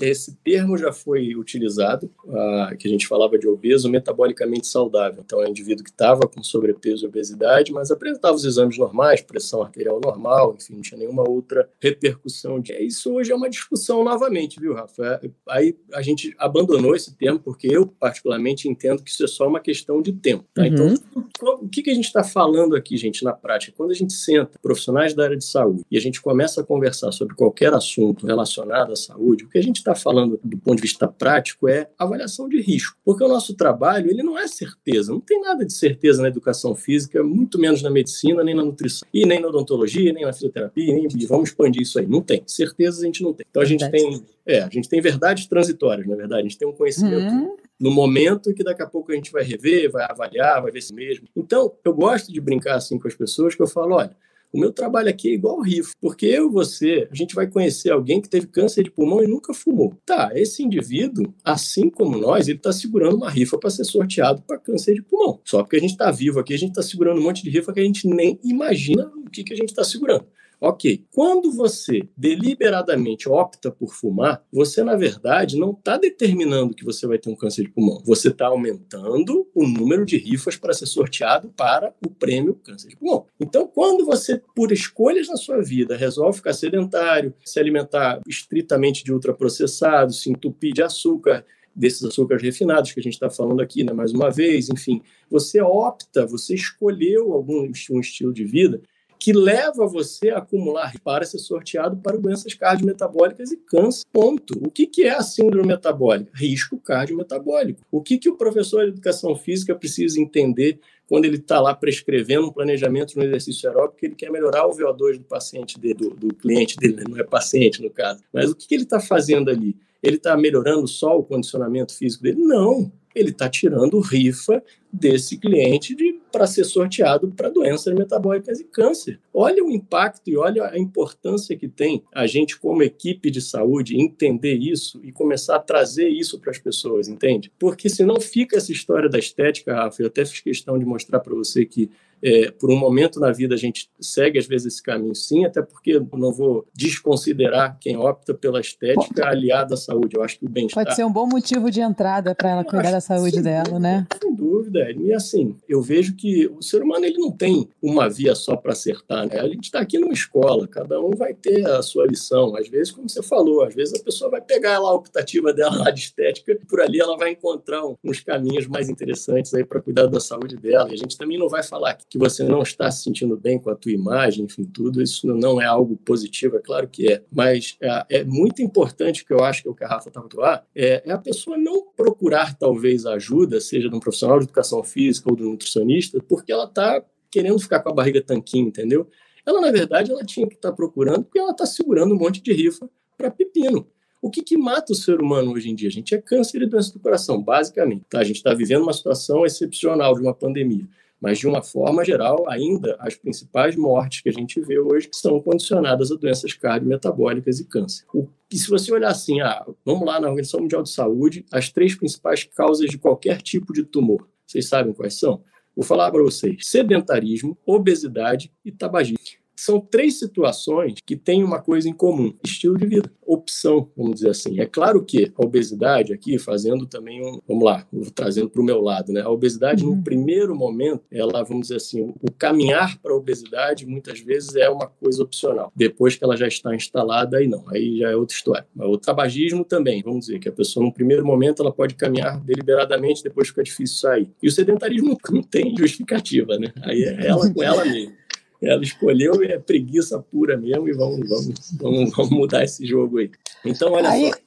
Esse termo já foi utilizado, uh, que a gente falava de obeso metabolicamente saudável. Então, é um indivíduo que estava com sobrepeso e obesidade, mas apresentava os exames normais, pressão arterial normal, enfim, não tinha nenhuma outra repercussão. De... Isso hoje é uma discussão novamente, viu, Rafa? É, aí a gente abandonou esse termo porque eu, particularmente, entendo que isso é só uma questão de tempo. Tá? Então, uhum. Então, o que, que a gente está falando aqui, gente, na prática? Quando a gente senta, profissionais da área de saúde, e a gente começa a conversar sobre qualquer assunto relacionado à saúde, o que a gente está falando do ponto de vista prático é avaliação de risco, porque o nosso trabalho ele não é certeza, não tem nada de certeza na educação física, muito menos na medicina, nem na nutrição, e nem na odontologia, nem na fisioterapia, nem vamos expandir isso aí, não tem, certeza a gente não tem. Então a gente tem, é, a gente tem verdades transitórias, na verdade, a gente tem um conhecimento hum. no momento que daqui a pouco a gente vai rever, vai avaliar, vai ver se mesmo. Então, eu gosto de brincar assim com as pessoas que eu falo, olha, o meu trabalho aqui é igual rifo, porque eu e você, a gente vai conhecer alguém que teve câncer de pulmão e nunca fumou. Tá, esse indivíduo, assim como nós, ele está segurando uma rifa para ser sorteado para câncer de pulmão. Só porque a gente está vivo aqui, a gente está segurando um monte de rifa que a gente nem imagina o que, que a gente está segurando. Ok, quando você deliberadamente opta por fumar, você na verdade não está determinando que você vai ter um câncer de pulmão. Você está aumentando o número de rifas para ser sorteado para o prêmio câncer de pulmão. Então, quando você, por escolhas na sua vida, resolve ficar sedentário, se alimentar estritamente de ultraprocessados, se entupir de açúcar, desses açúcares refinados que a gente está falando aqui, né, mais uma vez, enfim, você opta, você escolheu algum um estilo de vida que leva você a acumular para ser sorteado para doenças cardiometabólicas e câncer. Ponto. O que, que é a síndrome metabólica? Risco cardiometabólico. O que, que o professor de educação física precisa entender quando ele está lá prescrevendo um planejamento no exercício aeróbico, que ele quer melhorar o VO2 do paciente dele, do, do cliente dele, né? não é paciente no caso. Mas o que, que ele está fazendo ali? Ele está melhorando só o condicionamento físico dele? Não ele está tirando rifa desse cliente para ser sorteado para doenças metabólicas e câncer. Olha o impacto e olha a importância que tem a gente, como equipe de saúde, entender isso e começar a trazer isso para as pessoas, entende? Porque senão fica essa história da estética, Rafa. Eu até fiz questão de mostrar para você que é, por um momento na vida a gente segue às vezes esse caminho sim, até porque não vou desconsiderar quem opta pela estética aliada à saúde. Eu acho que o bem-estar. Pode ser um bom motivo de entrada para ela cuidar da saúde sem dela, né? Sem dúvida. E assim, eu vejo que o ser humano ele não tem uma via só para acertar, né? A gente está aqui numa escola, cada um vai ter a sua lição. Às vezes, como você falou, às vezes a pessoa vai pegar lá a optativa dela lá de estética e por ali ela vai encontrar uns caminhos mais interessantes aí para cuidar da saúde dela. E a gente também não vai falar que você não está se sentindo bem com a tua imagem, enfim, tudo isso não é algo positivo, é claro que é, mas é, é muito importante que eu acho que é o que a Rafa estava atuar, é, é a pessoa não procurar talvez ajuda, seja de um profissional de educação física ou de um nutricionista, porque ela está querendo ficar com a barriga tanquinho, entendeu? Ela, na verdade, ela tinha que estar tá procurando porque ela está segurando um monte de rifa para pepino. O que, que, mata o ser humano hoje em dia? A gente é câncer e doença do coração, basicamente. Tá? A gente está vivendo uma situação excepcional de uma pandemia. Mas, de uma forma geral, ainda as principais mortes que a gente vê hoje são condicionadas a doenças cardiometabólicas e câncer. O, e se você olhar assim, ah, vamos lá na Organização Mundial de Saúde, as três principais causas de qualquer tipo de tumor, vocês sabem quais são? Vou falar para vocês: sedentarismo, obesidade e tabagismo. São três situações que têm uma coisa em comum: estilo de vida, opção, vamos dizer assim. É claro que a obesidade, aqui, fazendo também um. Vamos lá, trazendo para o meu lado, né? A obesidade, uhum. no primeiro momento, ela, vamos dizer assim, o caminhar para a obesidade muitas vezes é uma coisa opcional. Depois que ela já está instalada, aí não, aí já é outra história. Mas o tabagismo também, vamos dizer, que a pessoa, no primeiro momento, ela pode caminhar deliberadamente, depois fica difícil sair. E o sedentarismo não tem justificativa, né? Aí é ela com ela mesmo ela escolheu e é preguiça pura mesmo e vamos, vamos, vamos, vamos mudar esse jogo aí. Então, olha aí, só.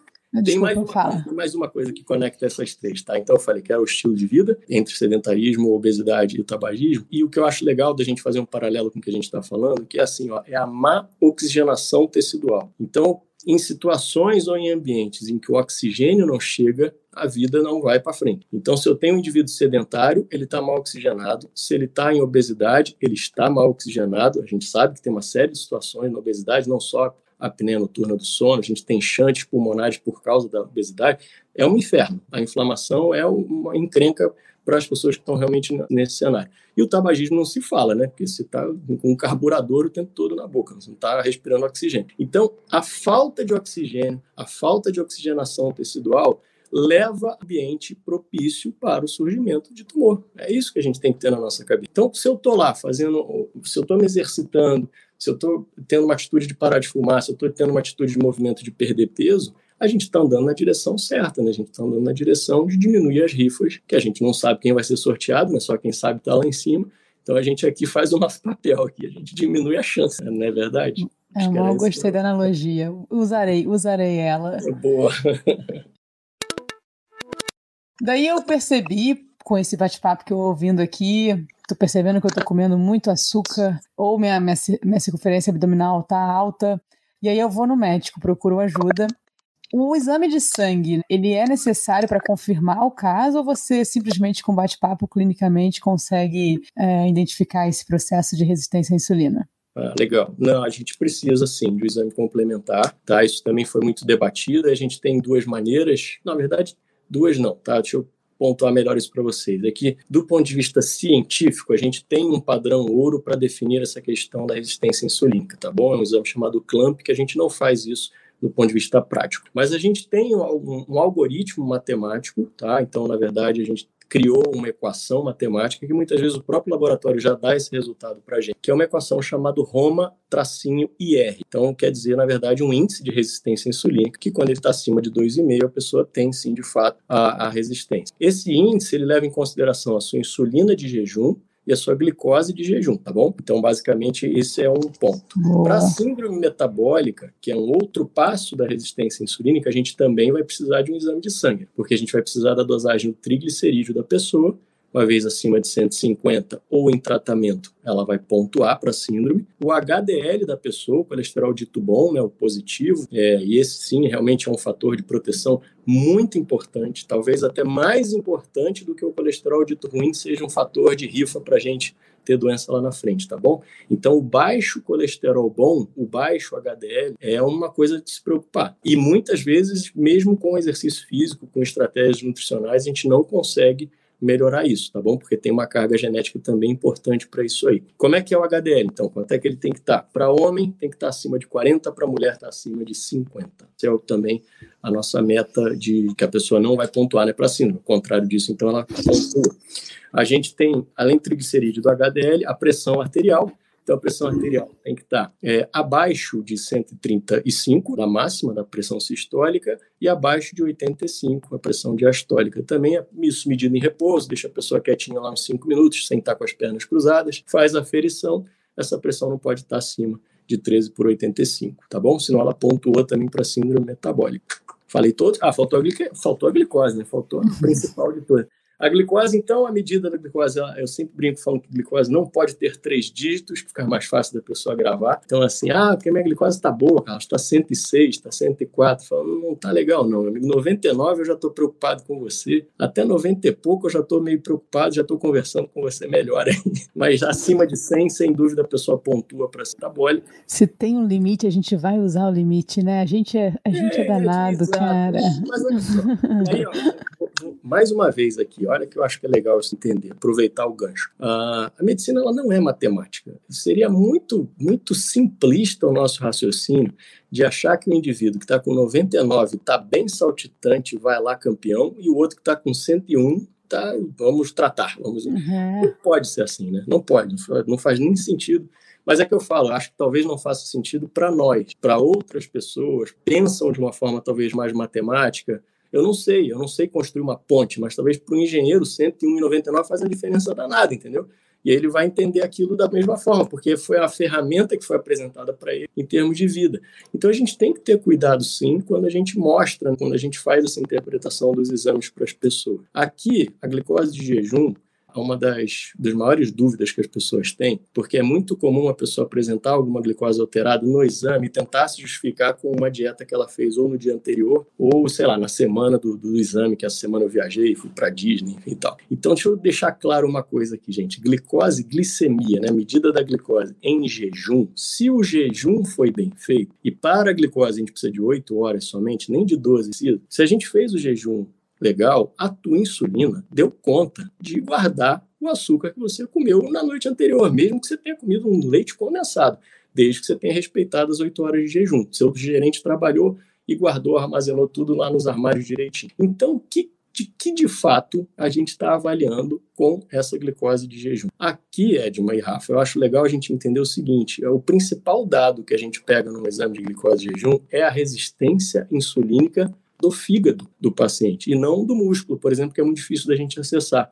Tem mais uma, mais uma coisa que conecta essas três, tá? Então eu falei que é o estilo de vida, entre sedentarismo, obesidade e tabagismo. E o que eu acho legal da gente fazer um paralelo com o que a gente está falando, que é assim, ó, é a má oxigenação tecidual. Então, em situações ou em ambientes em que o oxigênio não chega, a vida não vai para frente. Então, se eu tenho um indivíduo sedentário, ele está mal oxigenado. Se ele está em obesidade, ele está mal oxigenado. A gente sabe que tem uma série de situações na obesidade, não só a apneia noturna do sono, a gente tem chantes pulmonares por causa da obesidade. É um inferno. A inflamação é uma encrenca para as pessoas que estão realmente nesse cenário. E o tabagismo não se fala, né? Porque você está com um carburador o tempo todo na boca, você não está respirando oxigênio. Então, a falta de oxigênio, a falta de oxigenação tecidual leva ambiente propício para o surgimento de tumor. É isso que a gente tem que ter na nossa cabeça. Então, se eu estou lá fazendo, se eu estou me exercitando, se eu estou tendo uma atitude de parar de fumar, se eu estou tendo uma atitude de movimento de perder peso, a gente está andando na direção certa, né? A gente está andando na direção de diminuir as rifas, que a gente não sabe quem vai ser sorteado, né? Só quem sabe está lá em cima. Então a gente aqui faz o nosso papel aqui, a gente diminui a chance, né? não é verdade? É, eu gostei da analogia. Usarei, usarei ela. É boa. Daí eu percebi, com esse bate-papo que eu ouvindo aqui, tô percebendo que eu tô comendo muito açúcar, ou minha, minha, minha circunferência abdominal tá alta, e aí eu vou no médico, procuro ajuda. O exame de sangue, ele é necessário para confirmar o caso ou você simplesmente com bate-papo clinicamente consegue é, identificar esse processo de resistência à insulina? Ah, legal. Não, a gente precisa sim do exame complementar, tá? Isso também foi muito debatido. A gente tem duas maneiras, na verdade, Duas não, tá? Deixa eu pontuar melhor isso para vocês. É que, do ponto de vista científico, a gente tem um padrão ouro para definir essa questão da resistência insulínica, tá bom? É um exame chamado CLAMP, que a gente não faz isso do ponto de vista prático. Mas a gente tem um, um algoritmo matemático, tá? Então, na verdade, a gente criou uma equação matemática que muitas vezes o próprio laboratório já dá esse resultado para a gente, que é uma equação chamada Roma-IR. Então, quer dizer, na verdade, um índice de resistência insulínica, que quando ele está acima de 2,5, a pessoa tem sim, de fato, a, a resistência. Esse índice ele leva em consideração a sua insulina de jejum, e a sua glicose de jejum, tá bom? Então, basicamente, esse é um ponto. Para a síndrome metabólica, que é um outro passo da resistência insulínica, a gente também vai precisar de um exame de sangue, porque a gente vai precisar da dosagem do triglicerídeo da pessoa uma vez acima de 150 ou em tratamento, ela vai pontuar para a síndrome. O HDL da pessoa, o colesterol dito bom, né, o positivo, é, e esse sim realmente é um fator de proteção muito importante, talvez até mais importante do que o colesterol dito ruim seja um fator de rifa para a gente ter doença lá na frente, tá bom? Então, o baixo colesterol bom, o baixo HDL, é uma coisa de se preocupar. E muitas vezes, mesmo com exercício físico, com estratégias nutricionais, a gente não consegue melhorar isso, tá bom? Porque tem uma carga genética também importante para isso aí. Como é que é o HDL, então? Quanto é que ele tem que estar? Tá? Para homem, tem que estar tá acima de 40, para mulher, está acima de 50. Isso é também a nossa meta de que a pessoa não vai pontuar né, para cima. Ao contrário disso, então ela pontua. A gente tem, além do triglicerídeo do HDL, a pressão arterial, então, a pressão arterial tem que estar é, abaixo de 135, da máxima da pressão sistólica, e abaixo de 85, a pressão diastólica. Também é isso medido em repouso, deixa a pessoa quietinha lá uns 5 minutos, sem estar com as pernas cruzadas, faz a ferição, essa pressão não pode estar acima de 13 por 85, tá bom? Senão ela pontua também para síndrome metabólica. Falei todo. Ah, faltou a, glic... faltou a glicose, né? Faltou a principal de todas. A glicose, então, a medida da glicose, eu sempre brinco falando que glicose não pode ter três dígitos, que fica mais fácil da pessoa gravar. Então, assim, ah, porque a minha glicose está boa, Carlos, está 106, está 104. Falando, não está legal, não. Amigo, 99 eu já estou preocupado com você. Até 90 e pouco eu já estou meio preocupado, já estou conversando com você melhor hein? Mas acima de 100, sem dúvida, a pessoa pontua para essa bolha. Se tem um limite, a gente vai usar o limite, né? A gente é, a gente é, é danado, cara. Mas olha só, aí, ó, mais uma vez aqui, olha que eu acho que é legal isso entender, aproveitar o gancho. Uh, a medicina ela não é matemática. Seria muito, muito simplista o nosso raciocínio de achar que o indivíduo que está com 99 está bem saltitante, vai lá campeão, e o outro que está com 101 tá, vamos tratar, vamos. Uhum. Não pode ser assim, né? Não pode, não faz nem sentido. Mas é que eu falo, acho que talvez não faça sentido para nós, para outras pessoas, pensam de uma forma talvez mais matemática, eu não sei, eu não sei construir uma ponte, mas talvez para o engenheiro 101,99 faz a diferença danada, entendeu? E ele vai entender aquilo da mesma forma, porque foi a ferramenta que foi apresentada para ele em termos de vida. Então a gente tem que ter cuidado sim quando a gente mostra, quando a gente faz essa interpretação dos exames para as pessoas. Aqui, a glicose de jejum, uma das, das maiores dúvidas que as pessoas têm, porque é muito comum a pessoa apresentar alguma glicose alterada no exame e tentar se justificar com uma dieta que ela fez ou no dia anterior, ou, sei lá, na semana do, do exame, que essa semana eu viajei, fui para Disney, e tal. Então, deixa eu deixar claro uma coisa aqui, gente. Glicose, glicemia, né? Medida da glicose em jejum. Se o jejum foi bem feito, e para a glicose a gente precisa de 8 horas somente, nem de 12, se a gente fez o jejum legal, a tua insulina deu conta de guardar o açúcar que você comeu na noite anterior, mesmo que você tenha comido um leite condensado, desde que você tenha respeitado as 8 horas de jejum. Seu gerente trabalhou e guardou, armazenou tudo lá nos armários direitinho. Então, que de que de fato a gente está avaliando com essa glicose de jejum. Aqui, Edma e Rafa, eu acho legal a gente entender o seguinte: é o principal dado que a gente pega no exame de glicose de jejum é a resistência insulínica do fígado do paciente e não do músculo, por exemplo, que é muito difícil da gente acessar.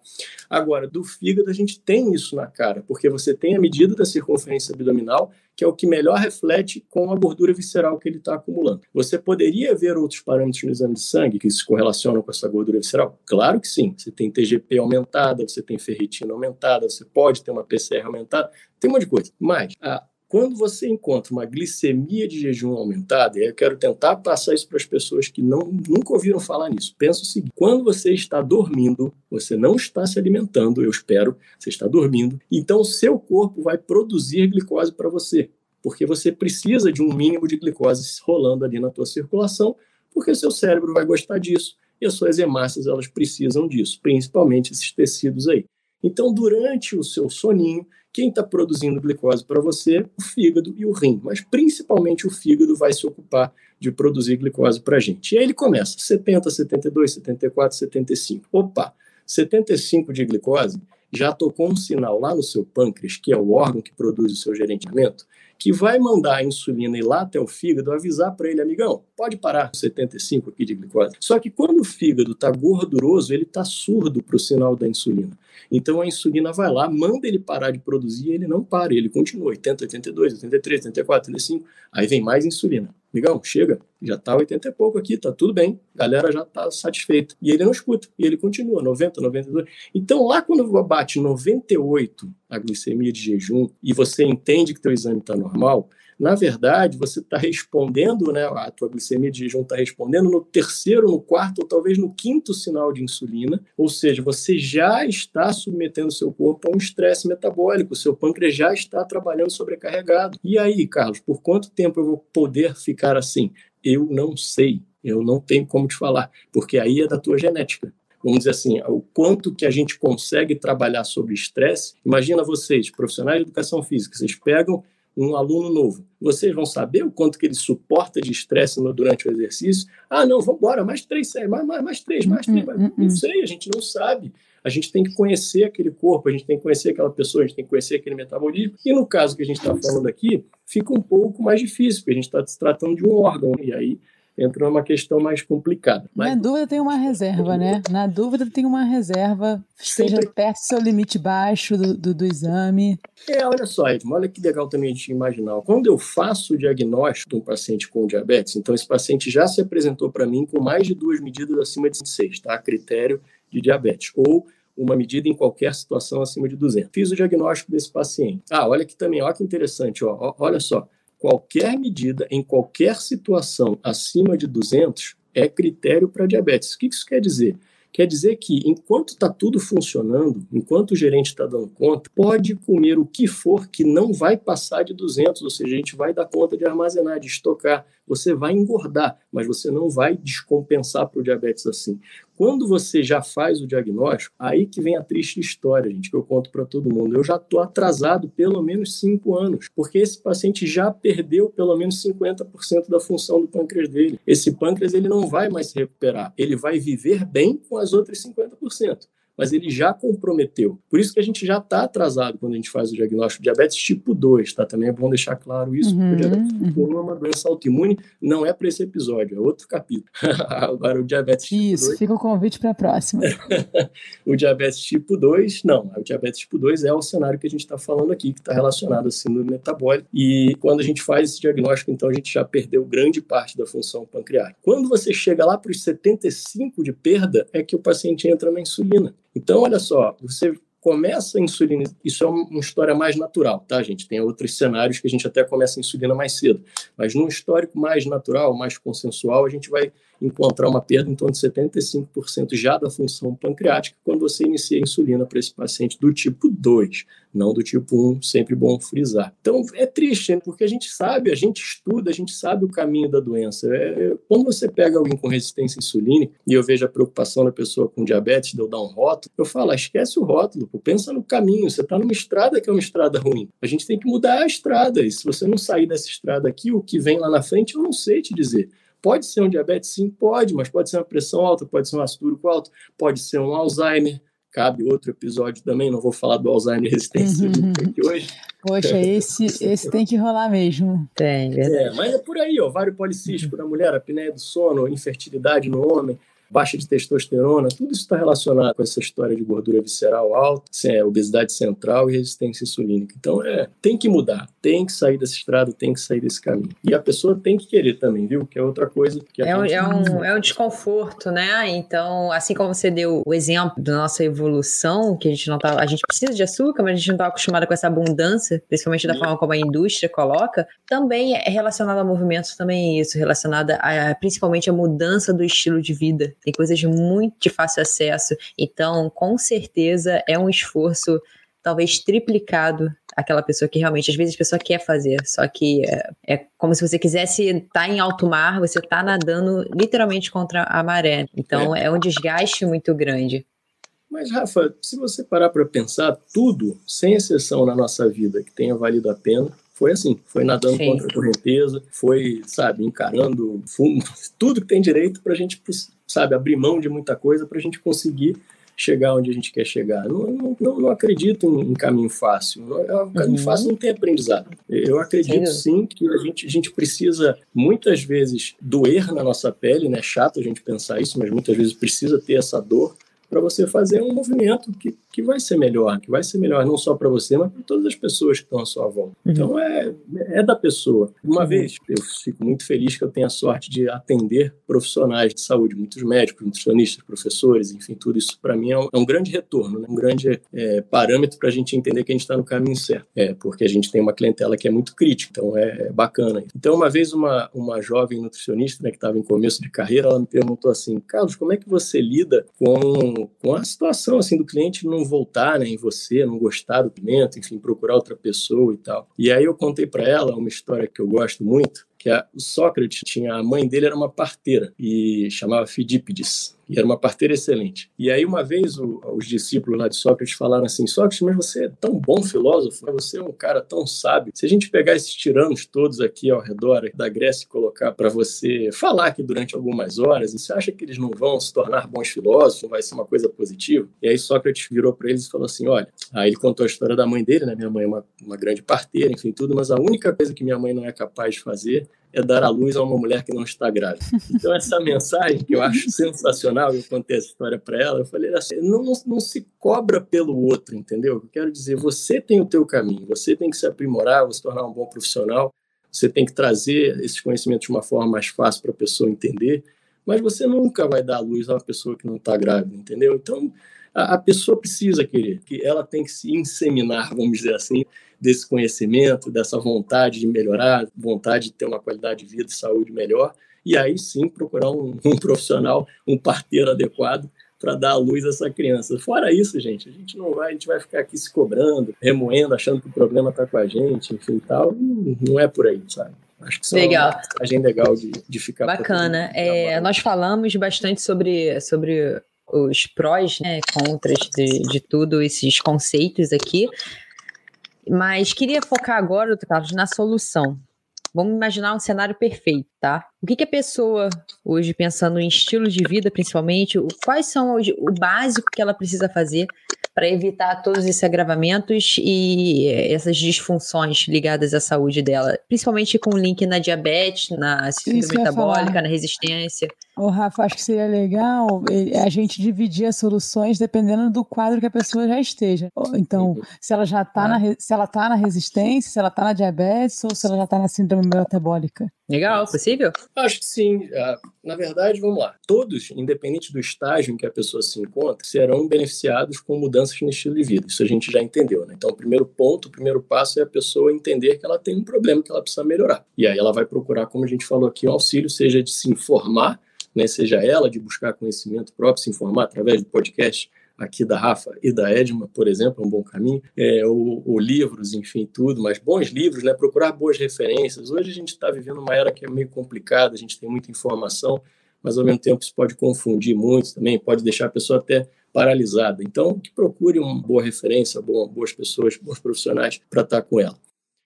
Agora, do fígado a gente tem isso na cara, porque você tem a medida da circunferência abdominal, que é o que melhor reflete com a gordura visceral que ele está acumulando. Você poderia ver outros parâmetros no exame de sangue que se correlacionam com essa gordura visceral? Claro que sim. Você tem TGP aumentada, você tem ferritina aumentada, você pode ter uma PCR aumentada, tem um monte de coisa. Mas a quando você encontra uma glicemia de jejum aumentada, e eu quero tentar passar isso para as pessoas que não, nunca ouviram falar nisso. Pensa o seguinte: quando você está dormindo, você não está se alimentando, eu espero, você está dormindo, então o seu corpo vai produzir glicose para você, porque você precisa de um mínimo de glicose rolando ali na tua circulação, porque seu cérebro vai gostar disso e as suas hemácias elas precisam disso, principalmente esses tecidos aí. Então, durante o seu soninho, quem está produzindo glicose para você? O fígado e o rim, mas principalmente o fígado vai se ocupar de produzir glicose para a gente. E aí ele começa 70, 72, 74, 75. Opa, 75 de glicose já tocou um sinal lá no seu pâncreas, que é o órgão que produz o seu gerenciamento, que vai mandar a insulina ir lá até o fígado avisar para ele, amigão, pode parar 75 aqui de glicose. Só que quando o fígado está gorduroso, ele está surdo para o sinal da insulina. Então a insulina vai lá, manda ele parar de produzir e ele não para, ele continua 80, 82, 83, 84, 85, aí vem mais insulina. Amigão, chega, já está 80 e pouco aqui, tá tudo bem, galera já está satisfeita. E ele não escuta, e ele continua, 90, 92. Então lá quando bate 98 a glicemia de jejum e você entende que teu exame está normal, na verdade, você está respondendo, né, a tua glicemia de jejum está respondendo no terceiro, no quarto ou talvez no quinto sinal de insulina, ou seja, você já está submetendo seu corpo a um estresse metabólico, seu pâncreas já está trabalhando sobrecarregado. E aí, Carlos, por quanto tempo eu vou poder ficar assim? Eu não sei, eu não tenho como te falar, porque aí é da tua genética vamos dizer assim, o quanto que a gente consegue trabalhar sobre estresse. Imagina vocês, profissionais de educação física, vocês pegam um aluno novo. Vocês vão saber o quanto que ele suporta de estresse durante o exercício. Ah, não, vamos embora, mais três séries, mais, mais, mais três, mais três. Mais... Não sei, a gente não sabe. A gente tem que conhecer aquele corpo, a gente tem que conhecer aquela pessoa, a gente tem que conhecer aquele metabolismo. E no caso que a gente está falando aqui, fica um pouco mais difícil, porque a gente está se tratando de um órgão. E aí entra numa questão mais complicada. Mas... Na dúvida tem uma reserva, né? Na dúvida tem uma reserva, seja perto do seu limite baixo do, do, do exame. É, olha só, Edmo, olha que legal também a gente imaginar. Quando eu faço o diagnóstico de um paciente com diabetes, então esse paciente já se apresentou para mim com mais de duas medidas acima de 6, tá? A critério de diabetes. Ou uma medida em qualquer situação acima de 200. Fiz o diagnóstico desse paciente. Ah, olha aqui também, olha que interessante, ó, olha só qualquer medida em qualquer situação acima de 200 é critério para diabetes. O que isso quer dizer? Quer dizer que, enquanto está tudo funcionando, enquanto o gerente está dando conta, pode comer o que for que não vai passar de 200, ou seja, a gente vai dar conta de armazenar, de estocar. Você vai engordar, mas você não vai descompensar para o diabetes assim. Quando você já faz o diagnóstico, aí que vem a triste história, gente, que eu conto para todo mundo. Eu já estou atrasado pelo menos cinco anos, porque esse paciente já perdeu pelo menos 50% da função do pâncreas dele. Esse pâncreas ele não vai mais se recuperar, ele vai viver bem com as outras 50% mas ele já comprometeu. Por isso que a gente já está atrasado quando a gente faz o diagnóstico de diabetes tipo 2, tá? Também é bom deixar claro isso, uhum, porque o diabetes tipo 1 é uma doença autoimune, não é para esse episódio, é outro capítulo. Agora, o diabetes tipo isso, 2... fica o convite para a próxima. o diabetes tipo 2, não. O diabetes tipo 2 é o cenário que a gente está falando aqui, que está relacionado à síndrome metabólica. E quando a gente faz esse diagnóstico, então a gente já perdeu grande parte da função pancreática. Quando você chega lá para os 75 de perda, é que o paciente entra na insulina. Então, olha só, você começa a insulina, isso é uma história mais natural, tá, gente? Tem outros cenários que a gente até começa a insulina mais cedo, mas num histórico mais natural, mais consensual, a gente vai encontrar uma perda em torno de 75% já da função pancreática quando você inicia a insulina para esse paciente do tipo 2, não do tipo 1, sempre bom frisar. Então é triste, porque a gente sabe, a gente estuda, a gente sabe o caminho da doença. É, é, quando você pega alguém com resistência insulínica e eu vejo a preocupação da pessoa com diabetes de eu dar um rótulo, eu falo, ah, esquece o rótulo, pensa no caminho, você está numa estrada que é uma estrada ruim. A gente tem que mudar a estrada, e se você não sair dessa estrada aqui, o que vem lá na frente, eu não sei te dizer. Pode ser um diabetes? Sim, pode, mas pode ser uma pressão alta, pode ser um ácido úrico alto, pode ser um Alzheimer, cabe outro episódio também, não vou falar do Alzheimer resistência uhum. aqui hoje. Poxa, esse, esse tem que rolar mesmo. Tem, verdade. É, mas é por aí, ó, ovário policístico uhum. na mulher, apneia do sono, infertilidade no homem, baixa de testosterona, tudo isso está relacionado com essa história de gordura visceral alta, é, obesidade central e resistência insulínica. Então, é, tem que mudar, tem que sair desse estrado, tem que sair desse caminho. E a pessoa tem que querer também, viu? Que é outra coisa que é, um, é, um, é um desconforto, né? Então, assim como você deu o exemplo da nossa evolução, que a gente não tá, a gente precisa de açúcar, mas a gente não está acostumado com essa abundância, principalmente da forma como a indústria coloca, também é relacionado a movimentos, também é isso, relacionado a, principalmente a mudança do estilo de vida tem coisas muito de fácil acesso, então com certeza é um esforço talvez triplicado aquela pessoa que realmente, às vezes a pessoa quer fazer, só que é, é como se você quisesse estar tá em alto mar, você está nadando literalmente contra a maré. Então é, é um desgaste muito grande. Mas, Rafa, se você parar para pensar, tudo, sem exceção na nossa vida, que tenha valido a pena, foi assim, foi nadando Sim. contra a correnteza, foi, sabe, encarando fundo, tudo que tem direito para a gente sabe, abrir mão de muita coisa para a gente conseguir chegar onde a gente quer chegar. Não, não, não, acredito em, caminho fácil. O caminho uhum. fácil não tem aprendizado. Eu acredito sim, sim que a gente, a gente precisa muitas vezes doer na nossa pele, né? É chato a gente pensar isso, mas muitas vezes precisa ter essa dor para você fazer um movimento que, que vai ser melhor, que vai ser melhor não só para você, mas para todas as pessoas que estão à sua volta. Uhum. Então é, é da pessoa. Uma uhum. vez, eu fico muito feliz que eu tenho a sorte de atender profissionais de saúde, muitos médicos, nutricionistas, professores, enfim, tudo isso para mim é um, é um, grande retorno, né? um grande é, parâmetro para a gente entender que a gente está no caminho certo. É, porque a gente tem uma clientela que é muito crítica, então é, é bacana. Então, uma vez uma, uma jovem nutricionista né, que estava em começo de carreira, ela me perguntou assim, Carlos, como é que você lida com com, a situação assim do cliente não voltar né, em você, não gostar do pimento, enfim, procurar outra pessoa e tal. E aí eu contei para ela uma história que eu gosto muito, que a, o Sócrates tinha, a mãe dele era uma parteira e chamava Fidípides, e era uma parteira excelente. E aí uma vez o, os discípulos lá de Sócrates falaram assim, Sócrates, mas você é tão bom filósofo, você é um cara tão sábio, se a gente pegar esses tiranos todos aqui ao redor da Grécia e colocar para você falar aqui durante algumas horas, você acha que eles não vão se tornar bons filósofos, vai ser uma coisa positiva? E aí Sócrates virou para eles e falou assim, olha, aí ele contou a história da mãe dele, né, minha mãe é uma, uma grande parteira, enfim, tudo, mas a única coisa que minha mãe não é capaz de fazer é dar à luz a uma mulher que não está grávida. Então, essa mensagem que eu acho sensacional, eu contei essa história para ela, eu falei assim, não, não, se cobra pelo outro, entendeu? Eu quero dizer, você tem o teu caminho, você tem que se aprimorar, se tornar um bom profissional, você tem que trazer esses conhecimentos de uma forma mais fácil para a pessoa entender, mas você nunca vai dar à luz a uma pessoa que não está grávida, entendeu? Então, a, a pessoa precisa querer, que ela tem que se inseminar, vamos dizer assim, desse conhecimento, dessa vontade de melhorar, vontade de ter uma qualidade de vida e saúde melhor, e aí sim procurar um, um profissional, um parteiro adequado para dar à luz a essa criança. Fora isso, gente, a gente não vai, a gente vai ficar aqui se cobrando, remoendo, achando que o problema está com a gente, enfim, tal, não é por aí, sabe? Acho que legal. é uma legal de, de ficar. Bacana. É, nós falamos bastante sobre, sobre os prós, né, contras de, de tudo esses conceitos aqui. Mas queria focar agora, Carlos, na solução. Vamos imaginar um cenário perfeito, tá? O que, que a pessoa, hoje, pensando em estilo de vida, principalmente, quais são hoje, o básico que ela precisa fazer para evitar todos esses agravamentos e essas disfunções ligadas à saúde dela? Principalmente com o link na diabetes, na síndrome metabólica, na resistência. Ô, Rafa, acho que seria legal a gente dividir as soluções dependendo do quadro que a pessoa já esteja. Então, se ela já está na, se ela tá na resistência, se ela está na diabetes ou se ela já está na síndrome metabólica. Legal, possível? Acho que sim. Ah, na verdade, vamos lá. Todos, independente do estágio em que a pessoa se encontra, serão beneficiados com mudanças no estilo de vida. Isso a gente já entendeu, né? Então, o primeiro ponto, o primeiro passo é a pessoa entender que ela tem um problema que ela precisa melhorar. E aí ela vai procurar, como a gente falou aqui, um auxílio, seja de se informar né, seja ela de buscar conhecimento próprio, se informar através do podcast aqui da Rafa e da Edma, por exemplo, é um bom caminho, é, ou, ou, livros, enfim, tudo, mas bons livros, né, procurar boas referências. Hoje a gente está vivendo uma era que é meio complicada, a gente tem muita informação, mas ao mesmo tempo isso pode confundir muito também, pode deixar a pessoa até paralisada. Então, que procure uma boa referência, boas pessoas, bons profissionais para estar com ela.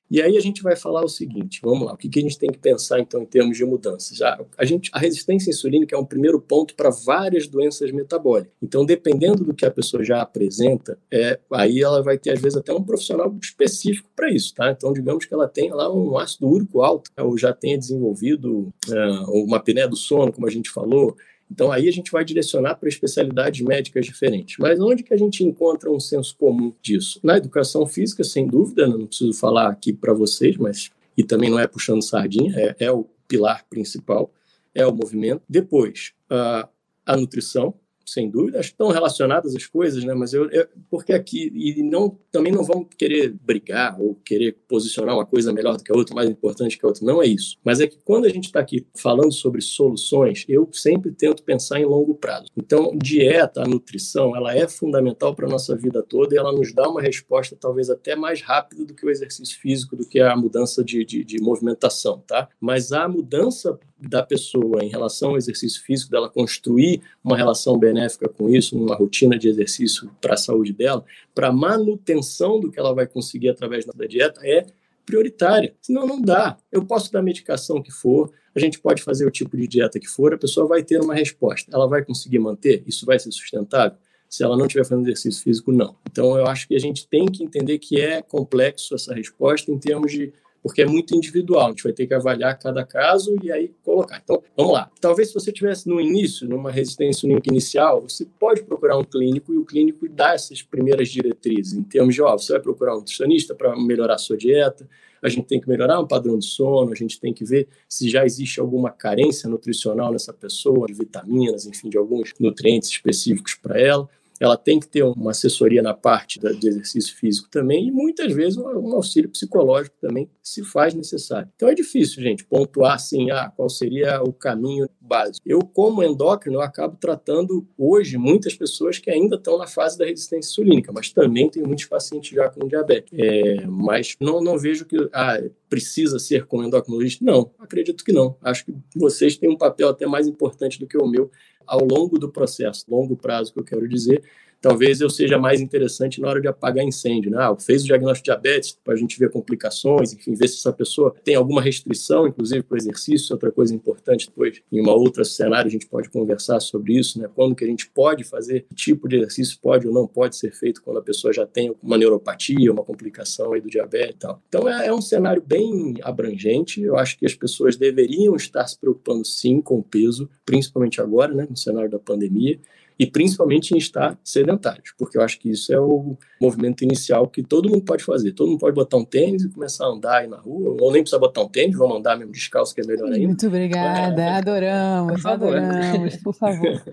E aí a gente vai falar o seguinte, vamos lá, o que, que a gente tem que pensar então em termos de mudanças? A, a, gente, a resistência insulínica é um primeiro ponto para várias doenças metabólicas. Então, dependendo do que a pessoa já apresenta, é, aí ela vai ter às vezes até um profissional específico para isso, tá? Então, digamos que ela tenha lá um ácido úrico alto, ou já tenha desenvolvido uh, uma apneia do sono, como a gente falou, então aí a gente vai direcionar para especialidades médicas diferentes. Mas onde que a gente encontra um senso comum disso? Na educação física, sem dúvida, não preciso falar aqui para vocês, mas e também não é puxando sardinha, é, é, o pilar principal, é o movimento. Depois, a, a nutrição, sem dúvida, estão relacionadas as coisas, né? Mas eu, eu, porque aqui e não também não vamos querer brigar ou querer posicionar uma coisa melhor do que a outra, mais importante que a outra. Não é isso. Mas é que quando a gente está aqui falando sobre soluções, eu sempre tento pensar em longo prazo. Então, dieta, a nutrição, ela é fundamental para nossa vida toda e ela nos dá uma resposta talvez até mais rápida do que o exercício físico, do que a mudança de, de, de movimentação, tá? Mas a mudança da pessoa em relação ao exercício físico, dela construir uma relação benéfica com isso, uma rotina de exercício para a saúde dela, para a manutenção do que ela vai conseguir através da dieta, é prioritária. Senão não dá. Eu posso dar medicação que for, a gente pode fazer o tipo de dieta que for, a pessoa vai ter uma resposta. Ela vai conseguir manter? Isso vai ser sustentável? Se ela não estiver fazendo exercício físico, não. Então, eu acho que a gente tem que entender que é complexo essa resposta em termos de porque é muito individual. A gente vai ter que avaliar cada caso e aí colocar. Então, vamos lá. Talvez se você tivesse no início, numa resistência insulínica inicial, você pode procurar um clínico e o clínico dá essas primeiras diretrizes em termos de, ó, você vai procurar um nutricionista para melhorar a sua dieta, a gente tem que melhorar um padrão de sono, a gente tem que ver se já existe alguma carência nutricional nessa pessoa, de vitaminas, enfim, de alguns nutrientes específicos para ela ela tem que ter uma assessoria na parte do exercício físico também e muitas vezes um, auxílio psicológico também se faz necessário. Então é difícil, gente, pontuar assim, ah, qual seria o caminho básico. Eu, como endócrino, eu acabo tratando hoje muitas pessoas que ainda estão na fase da resistência insulínica, mas também tem muitos pacientes já com diabetes. É, mas não, não vejo que ah, precisa ser com endocrinologista. Não, acredito que não. Acho que vocês têm um papel até mais importante do que o meu ao longo do processo, longo prazo que eu quero dizer, talvez eu seja mais interessante na hora de apagar incêndio. Né? Ah, fez o diagnóstico de diabetes para a gente ver complicações, enfim, ver se essa pessoa tem alguma restrição, inclusive para o exercício. Outra coisa importante, depois, em uma outra cenário, a gente pode conversar sobre isso, né? quando que a gente pode fazer, que tipo de exercício pode ou não pode ser feito quando a pessoa já tem uma neuropatia, uma complicação aí do diabetes e tal. Então, é, é um cenário bem abrangente. Eu acho que as pessoas deveriam estar se preocupando, sim, com o peso, principalmente agora, né, no cenário da pandemia e principalmente em estar sedentários, porque eu acho que isso é o movimento inicial que todo mundo pode fazer. Todo mundo pode botar um tênis e começar a andar aí na rua, ou nem precisa botar um tênis, vamos andar mesmo descalço, que é melhor ainda. Muito obrigada, é, adoramos, adoramos, por favor.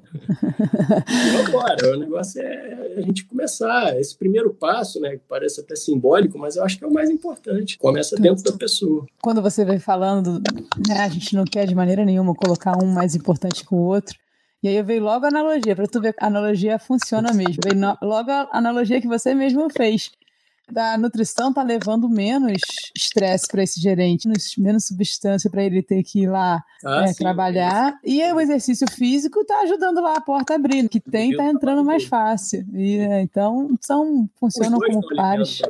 Vamos embora, o negócio é a gente começar. Esse primeiro passo, né, que parece até simbólico, mas eu acho que é o mais importante. Começa dentro da pessoa. Quando você vem falando, né, a gente não quer de maneira nenhuma colocar um mais importante que o outro, e aí veio logo a analogia, para tu ver que a analogia funciona mesmo. Veio no, logo a analogia que você mesmo fez. Da nutrição tá levando menos estresse para esse gerente, menos substância para ele ter que ir lá ah, é, trabalhar. E o exercício físico tá ajudando lá a porta a abrir. Que tem tá entrando mais fácil. E, é, então, são, funcionam como pares.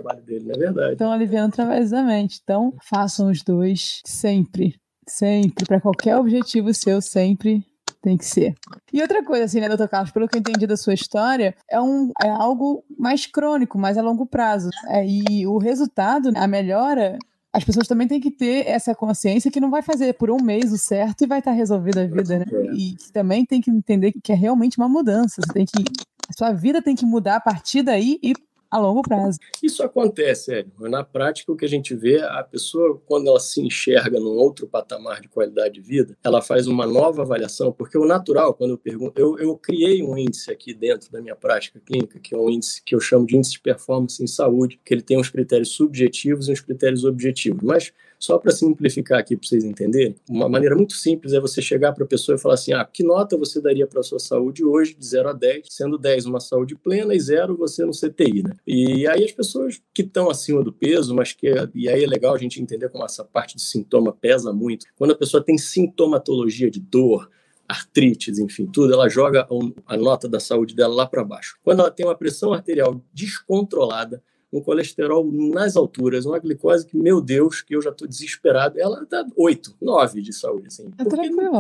Estão é aliviando através da mente. Então, façam os dois sempre. Sempre. Para qualquer objetivo seu, sempre tem que ser. E outra coisa, assim, né, doutor Carlos, pelo que eu entendi da sua história, é, um, é algo mais crônico, mais a longo prazo. É, e o resultado, a melhora, as pessoas também têm que ter essa consciência que não vai fazer por um mês o certo e vai estar resolvida a vida, né? E também tem que entender que é realmente uma mudança. Você tem que. A sua vida tem que mudar a partir daí e a longo prazo. Isso acontece, Hélio. Na prática, o que a gente vê, a pessoa, quando ela se enxerga num outro patamar de qualidade de vida, ela faz uma nova avaliação, porque o natural, quando eu pergunto, eu, eu criei um índice aqui dentro da minha prática clínica, que é um índice que eu chamo de índice de performance em saúde, que ele tem uns critérios subjetivos e uns critérios objetivos. Mas Só para simplificar aqui para vocês entenderem, uma maneira muito simples é você chegar para a pessoa e falar assim: ah, que nota você daria para a sua saúde hoje, de 0 a 10, sendo 10 uma saúde plena e 0 você no CTI, né? E aí as pessoas que estão acima do peso, mas que. E aí é legal a gente entender como essa parte do sintoma pesa muito. Quando a pessoa tem sintomatologia de dor, artrites, enfim, tudo, ela joga a nota da saúde dela lá para baixo. Quando ela tem uma pressão arterial descontrolada, um colesterol nas alturas, uma glicose que, meu Deus, que eu já estou desesperado. Ela está 8, 9 de saúde. Assim, é tranquilo.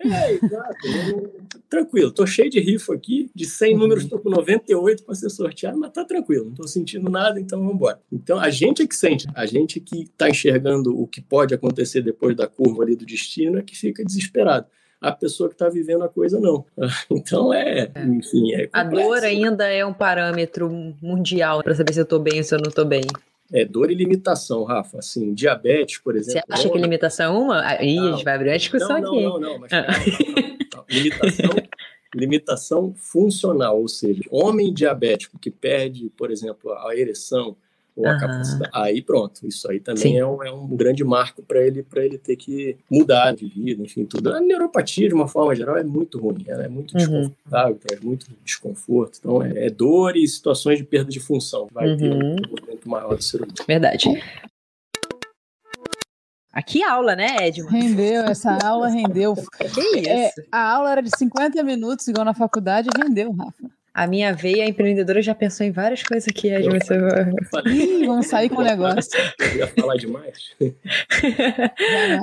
É, exato. tranquilo. Estou cheio de rifo aqui, de 100 uhum. números, estou com 98 para ser sorteado, mas está tranquilo, não estou sentindo nada, então vamos embora. Então, a gente é que sente, a gente que está enxergando o que pode acontecer depois da curva ali do destino é que fica desesperado a pessoa que está vivendo a coisa não. Então é, é. enfim, é A dor ainda é um parâmetro mundial para saber se eu estou bem ou se eu não estou bem. É, dor e limitação, Rafa. Assim, diabetes, por exemplo. Você acha que limitação é uma? Aí a gente vai abrir uma discussão não, aqui. Não, não, não. Mas, ah. não, limitação, limitação funcional, ou seja, homem diabético que perde, por exemplo, a ereção, ou a capacidade. Aí pronto, isso aí também é um, é um, grande marco para ele para ele ter que mudar de vida, enfim, tudo. A neuropatia, de uma forma geral, é muito ruim, ela é muito uhum. desconfortável, traz muito desconforto. Então, é, é, dor e situações de perda de função. Vai uhum. ter um movimento maior do ser humano. Verdade. Aqui aula, né, Edmund? Rendeu, essa aula rendeu. Que isso? É, a aula era de 50 minutos, igual na faculdade, rendeu, Rafa. A minha veia empreendedora já pensou em várias coisas aqui, Edmund. Ih, vamos sair com o negócio. Eu ia falar demais.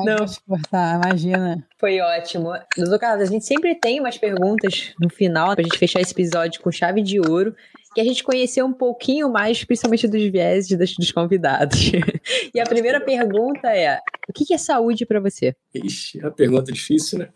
Não. cortar, imagina. Foi ótimo. Doutor Carlos, a gente sempre tem umas perguntas no final, pra gente fechar esse episódio com chave de ouro que a gente conheceu um pouquinho mais, principalmente dos viés dos, dos convidados. e a primeira pergunta é: o que é saúde para você? Ixi, é uma pergunta difícil, né?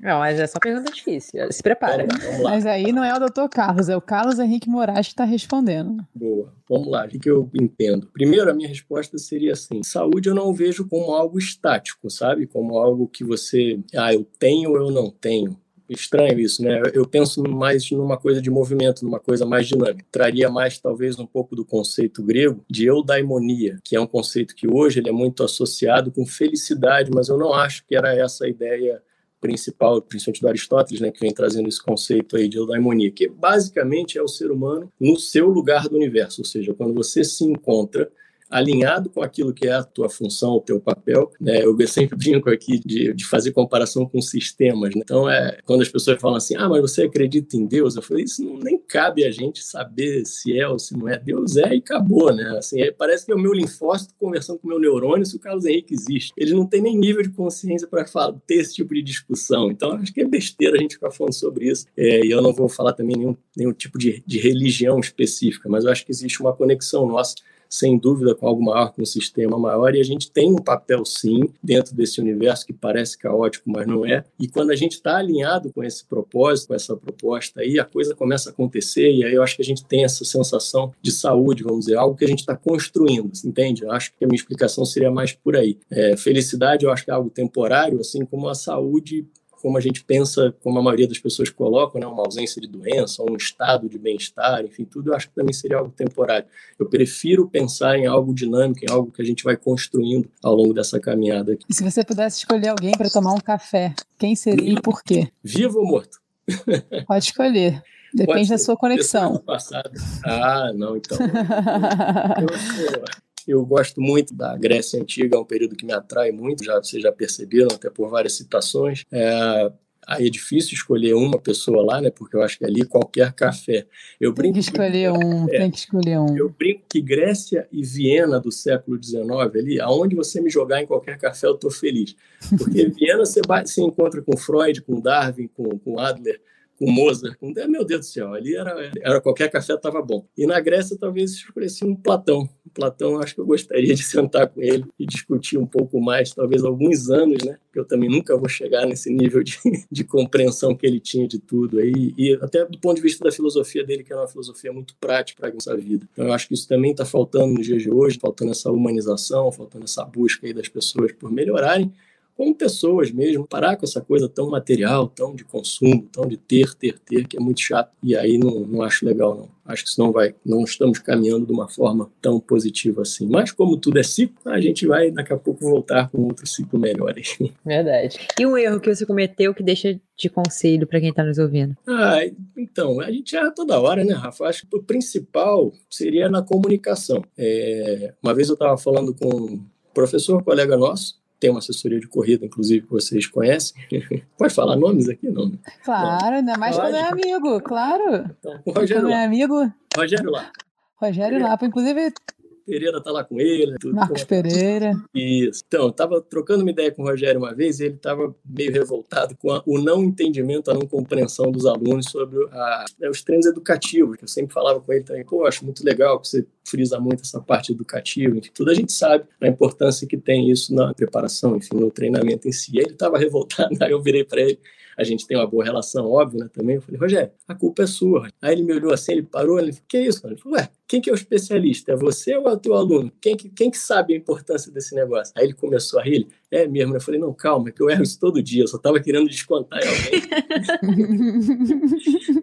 Não, mas é só pergunta difícil. Se prepara. Vamos, vamos mas aí não é o doutor Carlos, é o Carlos Henrique Moraes que está respondendo. Boa. Vamos lá, o que eu entendo? Primeiro, a minha resposta seria assim: saúde eu não vejo como algo estático, sabe? Como algo que você, ah, eu tenho ou eu não tenho estranho isso, né? Eu penso mais numa coisa de movimento, numa coisa mais dinâmica. Traria mais, talvez, um pouco do conceito grego de eudaimonia, que é um conceito que hoje ele é muito associado com felicidade, mas eu não acho que era essa a ideia principal, principalmente do Aristóteles, né, que vem trazendo esse conceito aí de eudaimonia, que basicamente é o ser humano no seu lugar do universo, ou seja, quando você se encontra alinhado com aquilo que é a tua função, o teu papel. Né? Eu sempre brinco aqui de, de fazer comparação com sistemas. Né? Então, é, quando as pessoas falam assim, ah, mas você acredita em Deus? Eu falei, isso não, nem cabe a gente saber se é ou se não é. Deus é e acabou, né? Assim, é, parece que é o meu linfócito conversando com o meu neurônio se o Carlos Henrique existe. Ele não tem nem nível de consciência para ter esse tipo de discussão. Então, acho que é besteira a gente ficar falando sobre isso. É, e eu não vou falar também nenhum, nenhum tipo de, de religião específica, mas eu acho que existe uma conexão nossa sem dúvida com algo maior, com um sistema maior, e a gente tem um papel sim dentro desse universo que parece caótico, mas não é. E quando a gente está alinhado com esse propósito, com essa proposta aí, a coisa começa a acontecer, e aí eu acho que a gente tem essa sensação de saúde, vamos dizer, algo que a gente está construindo, entende? Eu acho que a minha explicação seria mais por aí. É, felicidade eu acho que é algo temporário, assim como a saúde como a gente pensa, como a maioria das pessoas colocam, né, uma ausência de doença, um estado de bem-estar, enfim, tudo, eu acho que também seria algo temporário. Eu prefiro pensar em algo dinâmico, em algo que a gente vai construindo ao longo dessa caminhada aqui. E se você pudesse escolher alguém para tomar um café, quem seria e por quê? Vivo ou morto? Pode escolher. Depende da sua conexão. Ah, não, então. eu sou, eu gosto muito da Grécia Antiga, é um período que me atrai muito, já, vocês já perceberam, até por várias citações. É, aí é difícil escolher uma pessoa lá, né? Porque eu acho que ali qualquer café. Eu tem que escolher um, é, tem que escolher um. Eu brinco que Grécia e Viena do século XIX ali, aonde você me jogar em qualquer café, eu estou feliz. Porque Viena você, bate, você encontra com Freud, com Darwin, com, com Adler, com Mozart, com, meu Deus do céu, ali era, era qualquer café estava bom. E na Grécia talvez escolhesse um Platão. Platão, acho que eu gostaria de sentar com ele e discutir um pouco mais, talvez alguns anos, né? Que eu também nunca vou chegar nesse nível de, de compreensão que ele tinha de tudo aí e até do ponto de vista da filosofia dele, que é uma filosofia muito prática para a nossa vida. Então eu acho que isso também está faltando nos dias de hoje, faltando essa humanização, faltando essa busca aí das pessoas por melhorarem como pessoas mesmo, parar com essa coisa tão material, tão de consumo, tão de ter, ter, ter, que é muito chato. E aí não, não acho legal, não. Acho que isso não vai, não estamos caminhando de uma forma tão positiva assim. Mas como tudo é ciclo, a gente vai daqui a pouco voltar com outro ciclo melhor aí. Verdade. E um erro que você cometeu que deixa de conselho para quem está nos ouvindo? Ah, então, a gente erra toda hora, né, Rafa? Acho que o principal seria na comunicação. É, uma vez eu estava falando com um professor, colega nosso, tem uma assessoria de corrida, inclusive, que vocês conhecem. Pode falar nomes aqui, não? Claro, ainda mais Pode. quando é amigo, claro. Então, o Rogério quando é amigo. Rogério lá. Rogério Lapa, inclusive Pereira tá lá com ele. Tudo, Marcos Pereira. Isso. Então, eu tava trocando uma ideia com o Rogério uma vez e ele estava meio revoltado com a, o não entendimento, a não compreensão dos alunos sobre a, né, os treinos educativos, eu sempre falava com ele também, pô, acho muito legal que você frisa muito essa parte educativa, enfim, tudo a gente sabe a importância que tem isso na preparação, enfim, no treinamento em si. E ele estava revoltado, aí eu virei para ele, a gente tem uma boa relação, óbvio, né, também. Eu falei, Rogério, a culpa é sua. Aí ele me olhou assim, ele parou, ele falou, que isso? Ele falou, ué, quem que é o especialista? É você ou é o teu aluno? Quem que, quem que sabe a importância desse negócio? Aí ele começou a rir, ele, é mesmo. Eu falei, não, calma, que eu erro isso todo dia, eu só estava querendo descontar em alguém.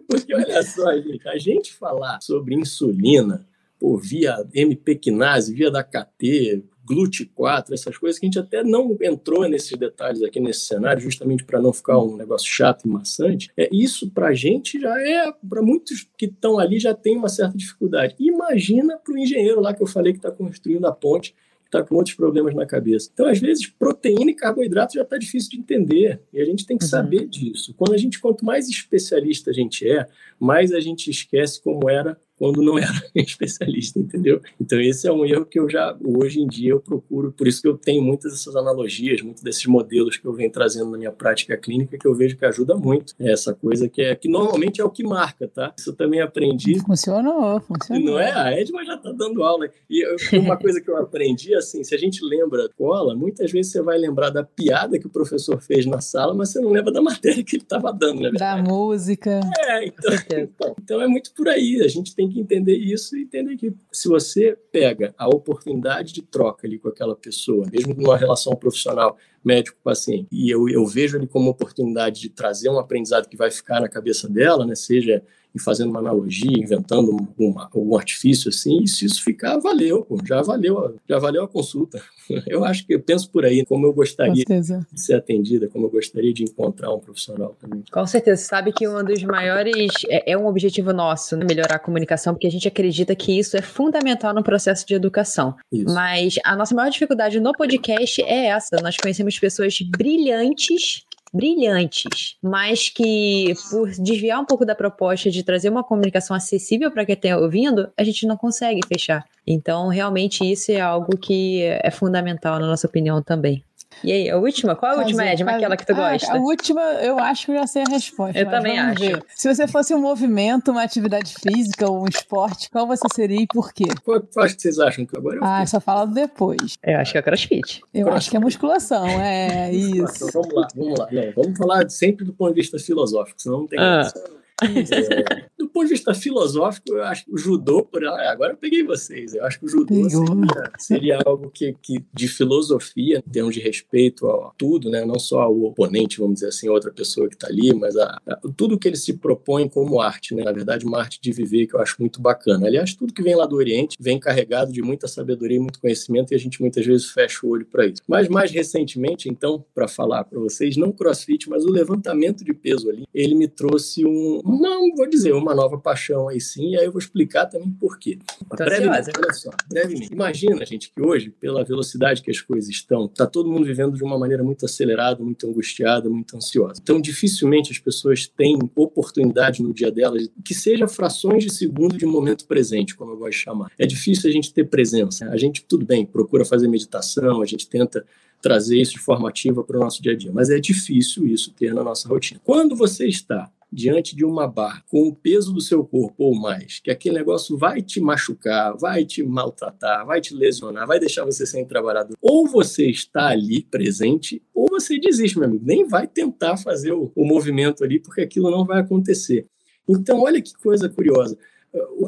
Porque olha só, gente, a gente falar sobre insulina, por via MP quinase, via da KT, GLUT4, essas coisas que a gente até não entrou nesses detalhes aqui nesse cenário, justamente para não ficar um negócio chato e maçante. É, isso para a gente já é, para muitos que estão ali, já tem uma certa dificuldade. Imagina para o engenheiro lá que eu falei que está construindo a ponte, está com outros problemas na cabeça. Então, às vezes, proteína e carboidrato já está difícil de entender e a gente tem que uhum. saber disso. Quando a gente, quanto mais especialista a gente é, mais a gente esquece como era quando não era especialista, entendeu? Então esse é um erro que eu já hoje em dia eu procuro, por isso que eu tenho muitas dessas analogias, muitos desses modelos que eu venho trazendo na minha prática clínica que eu vejo que ajuda muito. É essa coisa que é que normalmente é o que marca, tá? Isso eu também aprendi. Funcionou, funcionou. Não é? A Edma já tá dando aula. E eu, uma coisa que eu aprendi assim, se a gente lembra cola, muitas vezes você vai lembrar da piada que o professor fez na sala, mas você não lembra da matéria que ele estava dando, né? Da música. É, então, então, então é muito por aí. A gente tem que entender isso e entender que se você pega a oportunidade de troca ali com aquela pessoa, mesmo numa relação profissional médico-paciente, e eu, eu vejo ali como oportunidade de trazer um aprendizado que vai ficar na cabeça dela, né, seja e fazendo uma analogia, inventando uma, um artifício assim, e se isso ficar, valeu, pô, já valeu, já valeu a consulta. Eu acho que eu penso por aí, como eu gostaria de ser atendida, como eu gostaria de encontrar um profissional também. Com certeza, sabe que um dos maiores é, é um objetivo nosso, né? melhorar a comunicação, porque a gente acredita que isso é fundamental no processo de educação. Isso. Mas a nossa maior dificuldade no podcast é essa. Nós conhecemos pessoas brilhantes brilhantes, mas que por desviar um pouco da proposta de trazer uma comunicação acessível para quem está ouvindo, a gente não consegue fechar. Então, realmente, isso é algo que é fundamental, na nossa opinião, também. E aí, a última? Qual é a última, Edma? Aquela que tu ah, gosta? A última, eu acho que eu já sei a resposta. Eu também acho. Ver. Se você fosse um movimento, uma atividade física ou um esporte, qual você seria e por quê? Qual, qual que vocês acham que agora eu Ah, só fala depois. Eu acho que é crossfit. Eu crossfit. acho que é musculação, é isso. Então, vamos lá, vamos lá. Não, vamos falar sempre do ponto de vista filosófico, senão não tem ah. É, do ponto de vista filosófico, eu acho que o judô, por, ah, agora eu peguei vocês, eu acho que o judô seria, seria, algo que, que, de filosofia, em termos de respeito a tudo, né? não só ao oponente, vamos dizer assim, outra pessoa que está ali, mas a, a, tudo que ele se propõe como arte, né? na verdade, uma arte de viver que eu acho muito bacana. Aliás, tudo que vem lá do Oriente vem carregado de muita sabedoria e muito conhecimento e a gente muitas vezes fecha o olho para isso. Mas mais recentemente, então, para falar para vocês, não crossfit, mas o levantamento de peso ali, ele me trouxe um, não vou dizer uma nova paixão aí sim, e aí eu vou explicar também por quê. Brevemente, olha só, brevemente. Imagina, gente, que hoje, pela velocidade que as coisas estão, está todo mundo vivendo de uma maneira muito acelerada, muito angustiada, muito ansiosa. Então, dificilmente as pessoas têm oportunidade no dia delas, que seja frações de segundo de momento presente, como eu gosto de chamar. É difícil a gente ter presença. A gente, tudo bem, procura fazer meditação, a gente tenta trazer isso de forma ativa para o nosso dia a dia, mas é difícil isso ter na nossa rotina. Quando você está diante de uma barra com o peso do seu corpo ou mais, que aquele negócio vai te machucar, vai te maltratar, vai te lesionar, vai deixar você sem trabalhador. Ou você está ali presente, ou você desiste, meu amigo. Nem vai tentar fazer o, o movimento ali, porque aquilo não vai acontecer. Então, olha que coisa curiosa.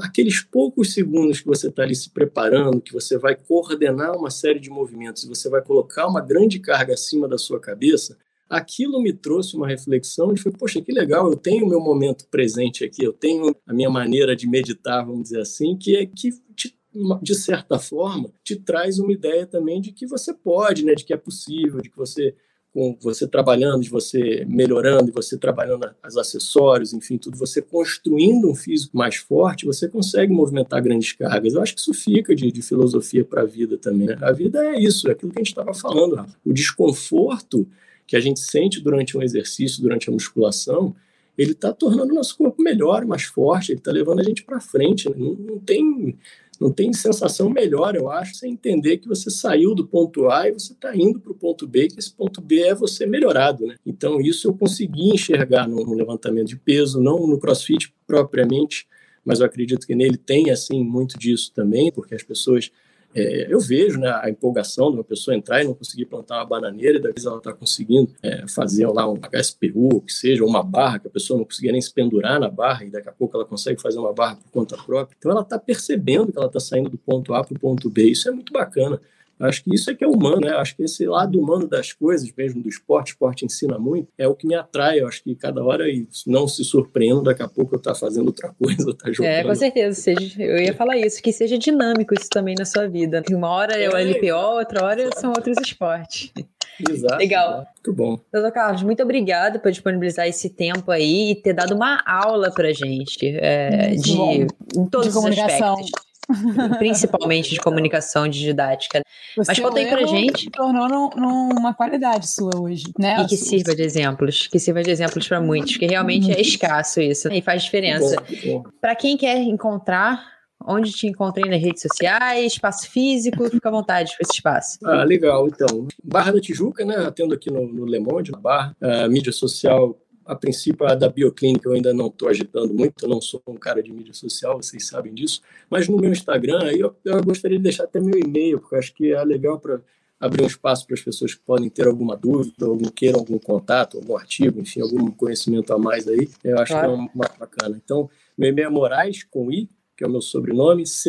aqueles poucos segundos que você está ali se preparando, que você vai coordenar uma série de movimentos você vai colocar uma grande carga acima da sua cabeça, aquilo me trouxe uma reflexão de, poxa, que legal, eu tenho o meu momento presente aqui, eu tenho a minha maneira de meditar, vamos dizer assim, que é que te, de certa forma te traz uma ideia também de que você pode, né, de que é possível, de que você com você trabalhando, de você melhorando, de você trabalhando os acessórios, enfim, tudo, você construindo um físico mais forte, você consegue movimentar grandes cargas. Eu acho que isso fica de, de filosofia para a vida também. Né? A vida é isso, é aquilo que a gente estava falando. O desconforto que a gente sente durante um exercício, durante a musculação, ele está tornando o nosso corpo melhor, mais forte, ele está levando a gente para frente. Né? Não, não tem não tem sensação melhor, eu acho, você entender que você saiu do ponto A e você está indo para o ponto B, que esse ponto B é você melhorado, né? Então, isso eu consegui enxergar no, no levantamento de peso, não no crossfit propriamente, mas eu acredito que nele tem, assim, muito disso também, porque as pessoas é, eu vejo né, a empolgação de uma pessoa entrar e não conseguir plantar uma bananeira, e daqui ela está conseguindo é, fazer lá um HSPU, que seja uma barra, que a pessoa não conseguia nem se pendurar na barra, e daqui a pouco ela consegue fazer uma barra por conta própria. Então ela está percebendo que ela está saindo do ponto A para o ponto B. Isso é muito bacana. Acho que isso é que é humano, né? Acho que esse lado humano das coisas, mesmo do esporte, o esporte ensina muito, é o que me atrai. Eu acho que cada hora não se surpreendo, daqui a pouco eu estar tá fazendo outra coisa, tá jogando. É, com certeza. Seja, eu ia falar isso, que seja dinâmico isso também na sua vida. Uma hora é o LPO, outra hora são outros esportes. Exato. Legal. Muito bom. Doutor Carlos, muito obrigado por disponibilizar esse tempo aí e ter dado uma aula pra gente é, de, em todos de os aspectos. Principalmente de comunicação, de didática. Você Mas conta aí pra gente. tornou num, numa qualidade sua hoje, né? E que sirva de exemplos. Que sirva de exemplos para muitos, porque realmente é escasso isso. E faz diferença. Para quem quer encontrar Onde te encontrei nas redes sociais, espaço físico, fica à vontade para esse espaço. Ah, legal. Então, Barra da Tijuca, né? Atendo aqui no, no Le Monde, na Barra. Uh, mídia social a princípio, a da bioclínica eu ainda não estou agitando muito, eu não sou um cara de mídia social, vocês sabem disso, mas no meu Instagram aí eu, eu gostaria de deixar até meu e-mail, porque acho que é legal para abrir um espaço para as pessoas que podem ter alguma dúvida, ou queiram algum contato, algum artigo, enfim, algum conhecimento a mais aí, eu acho claro. que é uma bacana. Então, meu e-mail é moraes, com i, que é o meu sobrenome, ch,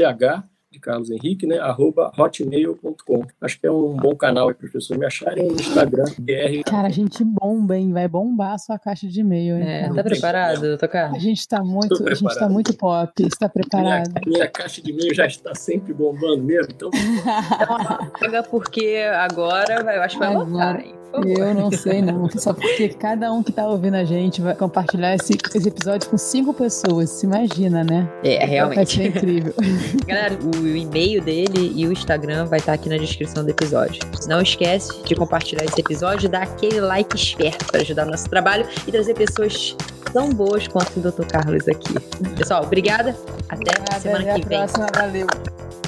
de Carlos Henrique, né? Arroba hotmail.com. Acho que é um bom canal para as pessoas me acharem no Instagram, BR. Cara, a gente bomba, hein? Vai bombar a sua caixa de e-mail, hein? É, tá preparado, Tocar? A gente tá muito, a gente tá muito pop. Está preparado? Minha, minha caixa de e-mail já está sempre bombando mesmo, então. Paga porque agora eu acho que vai agora. hein? Eu não sei, não. Só porque cada um que tá ouvindo a gente vai compartilhar esse, esse episódio com cinco pessoas. Se imagina, né? É, realmente. Vai ser incrível. Galera, o e-mail dele e o Instagram vai estar aqui na descrição do episódio. Não esquece de compartilhar esse episódio, dar aquele like esperto para ajudar o nosso trabalho e trazer pessoas tão boas quanto o Dr. Carlos aqui. Pessoal, obrigada. Até a semana até que vem. Até a próxima. Valeu.